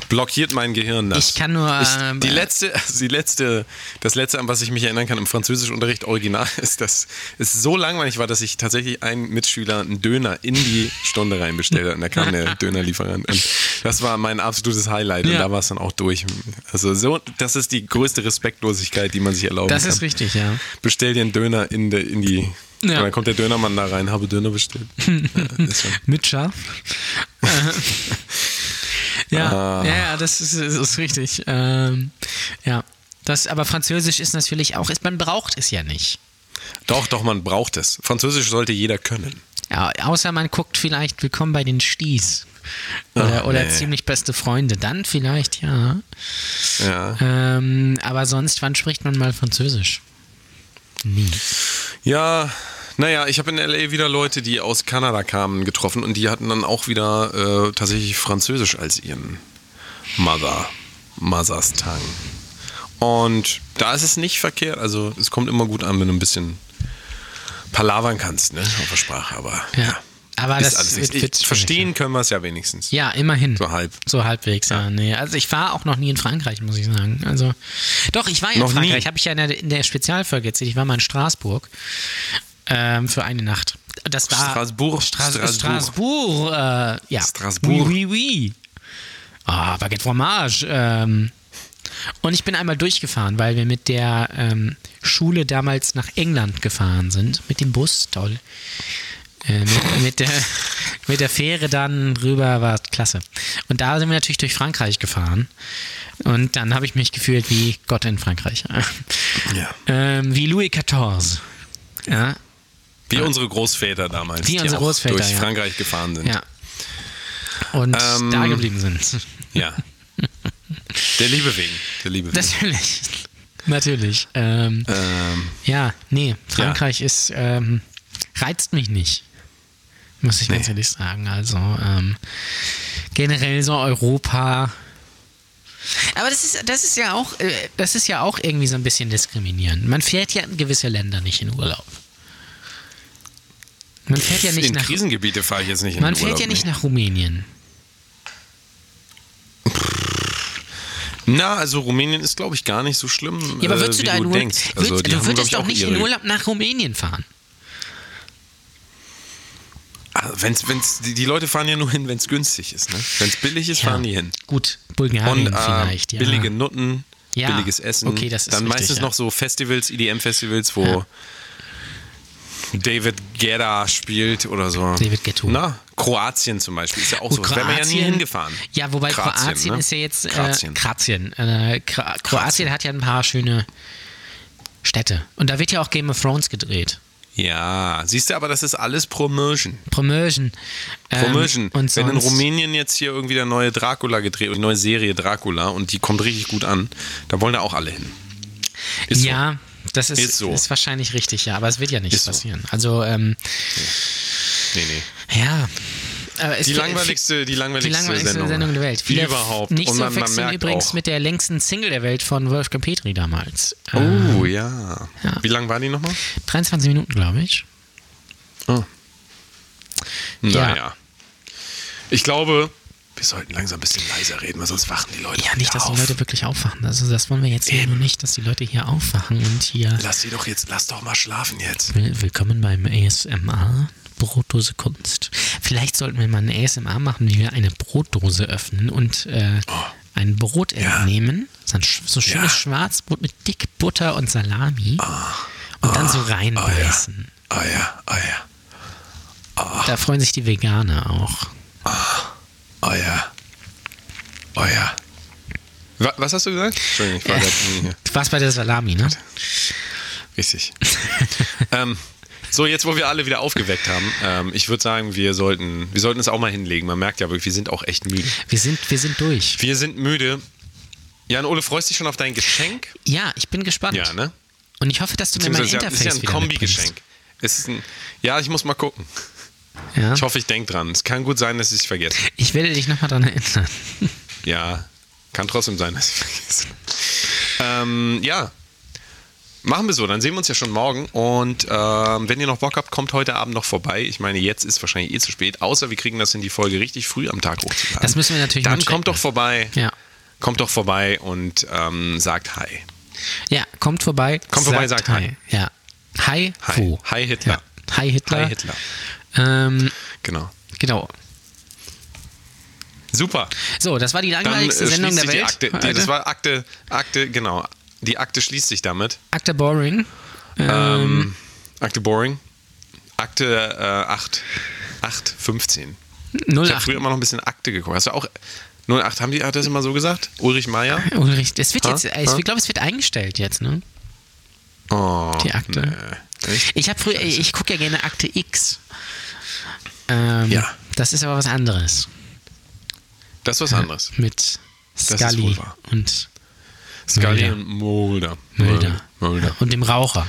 blockiert mein Gehirn das. Ich kann nur, Ich, ähm, die letzte, also die letzte, das letzte, an was ich mich erinnern kann im Französischunterricht original ist, dass es so langweilig war, dass ich tatsächlich einen Mitschüler einen Döner in die Stunde reinbestellt hat und da kam der Dönerlieferant. Und das war mein absolutes Highlight und Ja. da war es dann auch durch. Also so, das ist die größte Respektlosigkeit, die man sich erlauben Das kann ist richtig, ja. bestell dir einen Döner in, de, in die. Ja. Und dann kommt der Dönermann da rein, habe Döner bestellt. ja, Mit Schaf. Ja, Ah. ja, das ist, das ist richtig. Ähm, ja. Das, aber Französisch ist natürlich auch, ist, man braucht es ja nicht. doch, doch, man braucht es. Französisch sollte jeder können. Ja, außer man guckt vielleicht Willkommen bei den Sties. Oder, Ach, oder nee. ziemlich beste Freunde. Dann vielleicht, ja. Ja. Ähm, aber sonst, wann spricht man mal Französisch? Nie. Ja, naja, ich habe in LA wieder Leute, die aus Kanada kamen, getroffen und die hatten dann auch wieder äh, tatsächlich Französisch als ihren Mother, Mother's Tongue. Und da ist es nicht verkehrt, also es kommt immer gut an, wenn du ein bisschen palavern kannst, ne, auf der Sprache, aber Ja. Aber ist das alles wird, wird verstehen können wir es ja wenigstens. Ja, immerhin. So halb. So halbwegs, ja. Nee. Also ich war auch noch nie in Frankreich, muss ich sagen. Also doch, ich war ja Noch in Frankreich. Habe ich ja in der, in der Spezialfolge erzählt. Ich war mal in Straßburg ähm, für eine Nacht. Das war Strasbourg, Stra Strasbourg. Straßburg. Äh, ja. Strasbourg. Oui, oui, oui. Ah, Baguette Fromage. Ähm, und ich bin einmal durchgefahren, weil wir mit der ähm, Schule damals nach England gefahren sind. Mit dem Bus, toll. Äh, mit, mit, der, mit der Fähre dann rüber war klasse. Und da sind wir natürlich durch Frankreich gefahren. Und dann habe ich mich gefühlt wie Gott in Frankreich. Ja. Ähm, wie Louis XIV. Ja, Wie unsere Großväter damals, Wie unsere Großväter, durch ja. Frankreich gefahren sind. ja. Und Ähm, da geblieben sind. Ja. Der Liebe wegen. Der Liebe wegen. Natürlich. Natürlich. Ähm, ähm, ja, nee, Frankreich ist, ähm, reizt mich nicht. Muss ich ganz Nee. ehrlich sagen. Also ähm, generell so Europa. Aber das ist, das ist ja auch, äh, das ist ja auch irgendwie so ein bisschen diskriminierend. Man fährt ja in gewisse Länder nicht in Urlaub. Man fährt ja nicht in nach. Krisengebiete fahre ich jetzt nicht in Man fährt Urlaub, ja nicht nee. nach Rumänien. Na, also Rumänien ist, glaube ich, gar nicht so schlimm, Ja, aber äh, würdest wie du da in Urlaub. Also, würd, die du würdest doch auch nicht in Urlaub nach Rumänien fahren. Ah, Wenn's, wenn's, die, die Leute fahren ja nur hin, wenn es günstig ist. Ne? Wenn es billig ist, Ja. fahren die hin. Gut, Bulgarien Und äh, vielleicht, ja. billige Nutten, Ja, billiges Essen. okay, das ist Dann richtig, meistens noch so Festivals, EDM-Festivals, wo. David Guetta spielt oder so. David Guetta. Na, Kroatien zum Beispiel ist ja auch so. Wäre man ja nie hingefahren. Ja, wobei Kroatien, ne? ist ja jetzt. Äh, Kroatien. Kroatien. Äh, Kra Kroatien hat ja ein paar schöne Städte. Und da wird ja auch Game of Thrones gedreht. Ja, siehst du, aber das ist alles Promotion. Promotion. Ähm, Promotion. und Wenn in Rumänien jetzt hier irgendwie der neue Dracula gedreht, die neue Serie Dracula und die kommt richtig gut an, da wollen da auch alle hin. Ist so. Ja, das ist, Ist ist, so. wahrscheinlich richtig, ja, aber es wird ja nicht Ist so. passieren. Also, ähm, Nee, nee. ja. Aber es Die langweiligste, die die langweiligste, langweiligste Sendung. Sendung, der Welt. Viele Überhaupt. Nicht und zu man, man verwechseln übrigens auch. mit der längsten Single der Welt von Wolfgang Petri damals. Oh, ja. Ja. Wie lang war die nochmal? 23 Minuten, glaube ich. Oh. Ja. Naja. Ich glaube, wir sollten langsam ein bisschen leiser reden, weil sonst wachen die Leute Ja, nicht, dass auf. die Leute wirklich aufwachen. Also das wollen wir jetzt hier Eben. nur nicht, dass die Leute hier aufwachen und hier Lass sie doch jetzt, lass doch mal schlafen jetzt. Will- willkommen beim ASMR Brotdose Kunst. Vielleicht sollten wir mal eine ASMR machen, wie wir eine Brotdose öffnen und äh, ein Brot Oh. Ja. entnehmen. So schönes Ja. Oh. Schwarzbrot mit dick Butter und Salami. Und dann so reinbeißen. Ah ja, ah ja, Da freuen sich die Veganer auch. ah ja. Wa- Was hast du gesagt? Entschuldigung, ich war grad hier. Du warst bei der Salami, ne? Richtig. ähm, so, jetzt wo wir alle wieder aufgeweckt haben, ähm, ich würde sagen, wir sollten, wir sollten es auch mal hinlegen. Man merkt ja wirklich, wir sind auch echt müde. Wir sind, wir sind durch. Wir sind müde. Jan Ole, freust du dich schon auf dein Geschenk? Ja, ich bin gespannt. Ja, ne? Und ich hoffe, dass du mir mein Beziehungsweise ja, Interface es ist ja ein Kombi-Geschenk. Es ist ein, ja, ich muss mal gucken. Ja? Ich hoffe, ich denke dran. Es kann gut sein, dass ich es vergesse. Ich werde dich nochmal dran erinnern. Ja, kann trotzdem sein, dass ich vergesse. Ähm, ja, machen wir so. Dann sehen wir uns ja schon morgen. Und ähm, wenn ihr noch Bock habt, kommt heute Abend noch vorbei. Ich meine, jetzt ist wahrscheinlich eh zu spät. Außer wir kriegen das in die Folge richtig früh am Tag hochzuladen. Das müssen wir natürlich Dann kommt doch vorbei. Ja. Kommt doch vorbei und ähm, sagt Hi. Ja, kommt vorbei. Kommt vorbei, sagt Hi. Ja. Hi, Hi. Hi, Hitler. Ja. Hi Hitler. Hi Hitler. Ähm, Genau. genau. Super. So, das war die Dann langweiligste äh, Sendung der Welt. die Akte. Die, das war Akte, Akte, genau. Die Akte schließt sich damit. Akte Boring. Ähm, Akte Boring. Akte äh, 8, 8, 15. Ich habe 08. früher immer noch ein bisschen Akte geguckt. Hast du auch 08, haben die, hat das immer so gesagt? Ulrich Meier? Ulrich, es wird Ha? jetzt, ich glaube, es wird eingestellt jetzt, ne? Oh, Die Akte. Nee. Ich habe früher, ich gucke ja gerne Akte X. Ähm, Ja. Das ist aber was anderes. Das ist was anderes. Mit ist Scully und Scully Mulder. und Mulder. Mulder. Mulder. Und dem Raucher.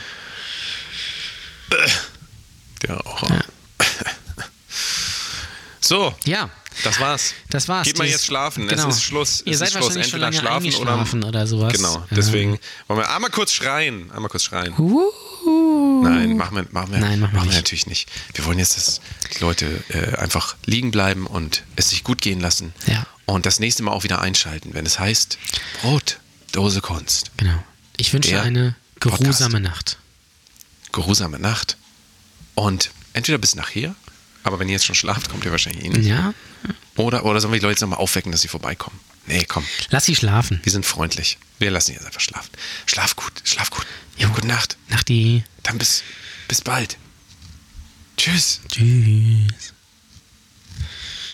Der auch. So, Ja, das war's. das war's. Geht mal jetzt schlafen. Genau. Es ist Schluss. Ihr es seid ist Schluss. wahrscheinlich schon Entweder lange schlafen oder, oder sowas. Genau. Deswegen wollen wir einmal kurz schreien. Einmal kurz schreien. Nein, machen wir, machen wir, Nein, machen wir nicht. natürlich nicht. Wir wollen jetzt, dass die Leute äh, einfach liegen bleiben und es sich gut gehen lassen. Ja. Und das nächste Mal auch wieder einschalten, wenn es heißt Brot, Dose Kunst. Genau. Ich wünsche Der eine Podcast. geruhsame Nacht. Geruhsame Nacht. Und entweder bis nachher, aber wenn ihr jetzt schon schlaft, kommt ihr wahrscheinlich eh nicht. Ja? Oder, oder sollen wir die Leute jetzt nochmal aufwecken, dass sie vorbeikommen? Nee, komm. Lass sie schlafen. Wir sind freundlich. Wir lassen jetzt einfach schlafen. Schlaf gut, schlaf gut. Jo. Gute Nacht. Nach die. Dann bis, bis bald. Tschüss. Tschüss.